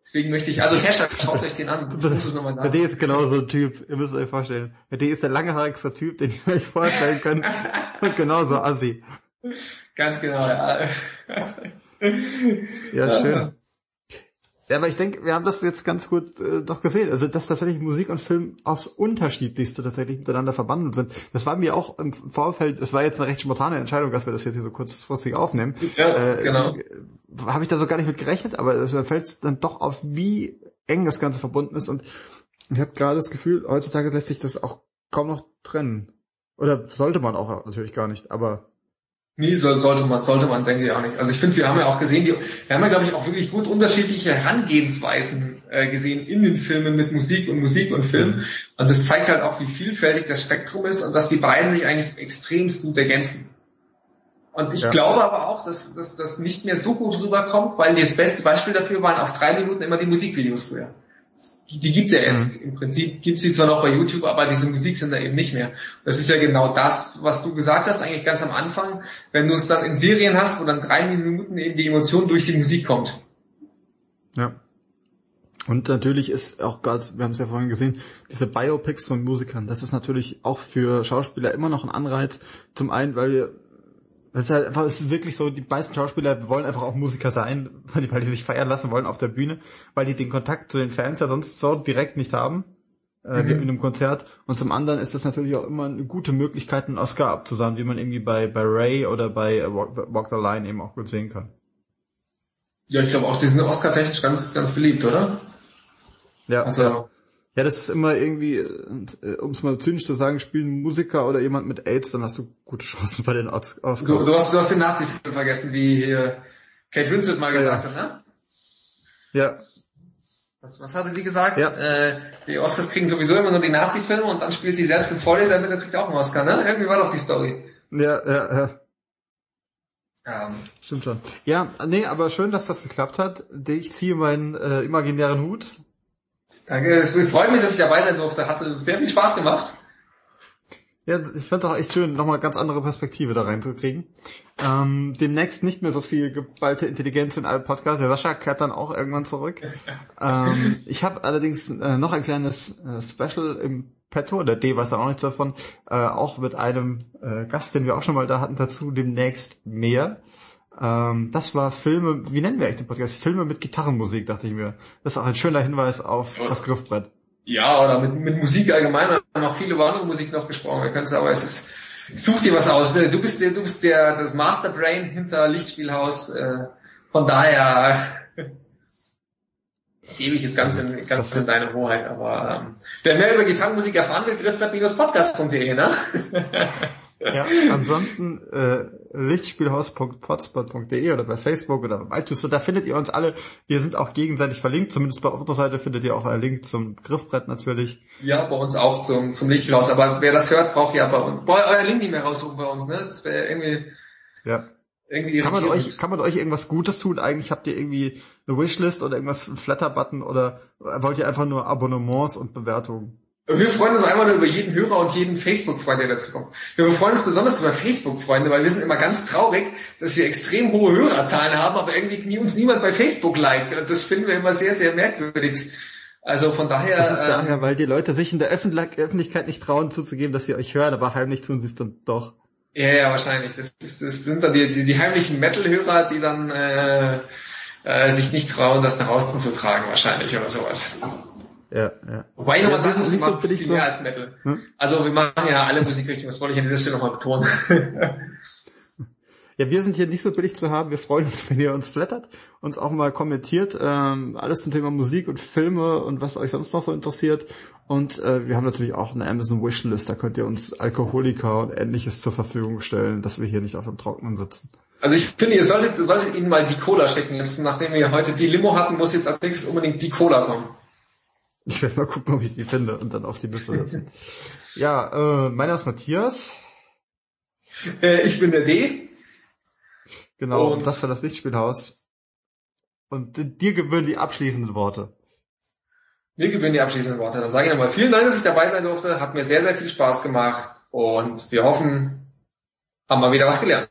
Deswegen möchte ich, also Hashtag, schaut euch den an. Bei D ist genau so ein Typ, ihr müsst euch vorstellen. Bei D ist der langhaarigste Typ, den ihr euch vorstellen könnt. und genauso assi. Ganz genau, ja. ja, schön. Ja, aber ich denke, wir haben das jetzt ganz gut äh, doch gesehen. Also, dass tatsächlich Musik und Film aufs Unterschiedlichste tatsächlich miteinander verbunden sind. Das war mir auch im Vorfeld, es war jetzt eine recht spontane Entscheidung, dass wir das jetzt hier so kurzfristig aufnehmen. Ja, äh, genau. Habe ich da so gar nicht mit gerechnet, aber es fällt dann doch auf, wie eng das Ganze verbunden ist. Und ich habe gerade das Gefühl, heutzutage lässt sich das auch kaum noch trennen. Oder sollte man auch natürlich gar nicht, aber Nee, so, sollte man, sollte man, denke ich auch nicht. Also ich finde, wir haben ja auch gesehen, die, wir haben ja, glaube ich, auch wirklich gut unterschiedliche Herangehensweisen äh, gesehen in den Filmen mit Musik und Musik und Film. Und das zeigt halt auch, wie vielfältig das Spektrum ist und dass die beiden sich eigentlich extremst gut ergänzen. Und ich ja. glaube aber auch, dass, dass das nicht mehr so gut rüberkommt, weil das beste Beispiel dafür waren auf drei Minuten immer die Musikvideos früher die gibt's ja jetzt. Mhm. Im Prinzip gibt's sie zwar noch bei YouTube, aber diese Musik sind da eben nicht mehr. Das ist ja genau das, was du gesagt hast, eigentlich ganz am Anfang, wenn du es dann in Serien hast, wo dann drei Minuten eben die Emotion durch die Musik kommt. Ja. Und natürlich ist auch gerade, wir haben es ja vorhin gesehen, diese Biopics von Musikern, das ist natürlich auch für Schauspieler immer noch ein Anreiz. Zum einen, weil wir das ist halt einfach, es ist wirklich so, die meisten Schauspieler wollen einfach auch Musiker sein, weil die, weil die sich feiern lassen wollen auf der Bühne, weil die den Kontakt zu den Fans ja sonst so direkt nicht haben, äh, mhm. in einem Konzert. Und zum anderen ist das natürlich auch immer eine gute Möglichkeit, einen Oscar abzusahen, wie man irgendwie bei, bei Ray oder bei äh, Walk, the, Walk the Line eben auch gut sehen kann. Ja, ich glaube auch, die sind Oscar-technisch ganz, ganz beliebt, oder? Ja, also, ja. Ja, das ist immer irgendwie, äh, um es mal zynisch zu sagen, spielen Musiker oder jemand mit AIDS, dann hast du gute Chancen bei den Oscars. Du, du, hast, du hast den Nazi-Film vergessen, wie hier Kate Winslet mal gesagt ja. hat, ne? Ja. Was, was hatte sie gesagt? Ja. Äh, die Oscars kriegen sowieso immer nur die Nazi-Filme und dann spielt sie selbst einen Vorleser mit und kriegt auch einen Oscar, ne? Irgendwie war doch die Story. Ja, ja, ja. Um. Stimmt schon. Ja, nee, aber schön, dass das geklappt hat. Ich ziehe meinen äh, imaginären Hut. Danke, es freut mich, dass ich dabei sein durfte. Hatte sehr viel Spaß gemacht. Ja, ich finde auch echt schön, nochmal ganz andere Perspektive da reinzukriegen. Ähm, demnächst nicht mehr so viel geballte Intelligenz in allen Podcasts. Der Sascha kehrt dann auch irgendwann zurück. ähm, ich habe allerdings äh, noch ein kleines äh, Special im Petto, der D weiß dann auch nichts davon, äh, auch mit einem äh, Gast, den wir auch schon mal da hatten, dazu demnächst mehr. Ähm, das war Filme, wie nennen wir eigentlich den Podcast? Filme mit Gitarrenmusik, dachte ich mir. Das ist auch ein schöner Hinweis auf ja. das Griffbrett. Ja, oder mit, mit Musik allgemein. Wir haben auch viel über andere Musik noch gesprochen. Wir können es aber es ist, such dir was aus. Du bist der, du bist der, das Masterbrain hinter Lichtspielhaus. Äh, von daher gebe ich es ganz in, ganz in deine Hoheit. Aber ähm, wer mehr über Gitarrenmusik erfahren will, griffbrett-podcast.de, ne? ja, ansonsten äh, lichtspielhaus.potspot.de oder bei Facebook oder bei iTunes, so, da findet ihr uns alle. Wir sind auch gegenseitig verlinkt, zumindest bei unserer Seite findet ihr auch einen Link zum Griffbrett natürlich. Ja, bei uns auch zum, zum Lichtspielhaus, aber wer das hört, braucht ja bei uns, boah, euer Link nicht mehr raussuchen bei uns, ne? Das wäre irgendwie... Ja. Irgendwie kann man euch, kann man euch irgendwas Gutes tun? Eigentlich habt ihr irgendwie eine Wishlist oder irgendwas, einen Flatter-Button oder wollt ihr einfach nur Abonnements und Bewertungen? Wir freuen uns einfach nur über jeden Hörer und jeden Facebook-Freund, der dazu kommt. Wir freuen uns besonders über Facebook-Freunde, weil wir sind immer ganz traurig, dass wir extrem hohe Hörerzahlen haben, aber irgendwie uns niemand bei Facebook liked. Und das finden wir immer sehr, sehr merkwürdig. Also von daher. Das ist ähm, daher, weil die Leute sich in der Öffentlichkeit nicht trauen zuzugeben, dass sie euch hören, aber heimlich tun sie es dann doch. Ja, ja, wahrscheinlich. Das, das, das sind dann die, die, die heimlichen Metal-Hörer, die dann äh, äh, sich nicht trauen, das nach außen zu tragen, wahrscheinlich oder sowas. Ja, ja. Wobei ich nochmal ja, sagen, nicht so billig viel mehr als Metal. Hm? Also wir machen ja alle Musikrichtungen, das wollte ich an dieser Stelle nochmal betonen. ja, wir sind hier nicht so billig zu haben. Wir freuen uns, wenn ihr uns flattert, uns auch mal kommentiert, ähm, alles zum Thema Musik und Filme und was euch sonst noch so interessiert. Und äh, wir haben natürlich auch eine Amazon Wishlist, da könnt ihr uns Alkoholiker und ähnliches zur Verfügung stellen, dass wir hier nicht auf dem Trockenen sitzen. Also ich finde, ihr solltet, solltet ihnen mal die Cola schicken. Jetzt, nachdem wir heute die Limo hatten, muss jetzt als nächstes unbedingt die Cola kommen. Ich werde mal gucken, ob ich die finde und dann auf die Liste setzen. ja, äh, meiner ist Matthias. Äh, ich bin der D. Genau, und das war das Lichtspielhaus. Und dir gebühren die abschließenden Worte. Mir gebühren die abschließenden Worte. Dann sage ich nochmal vielen Dank, dass ich dabei sein durfte. Hat mir sehr, sehr viel Spaß gemacht. Und wir hoffen, haben mal wieder was gelernt.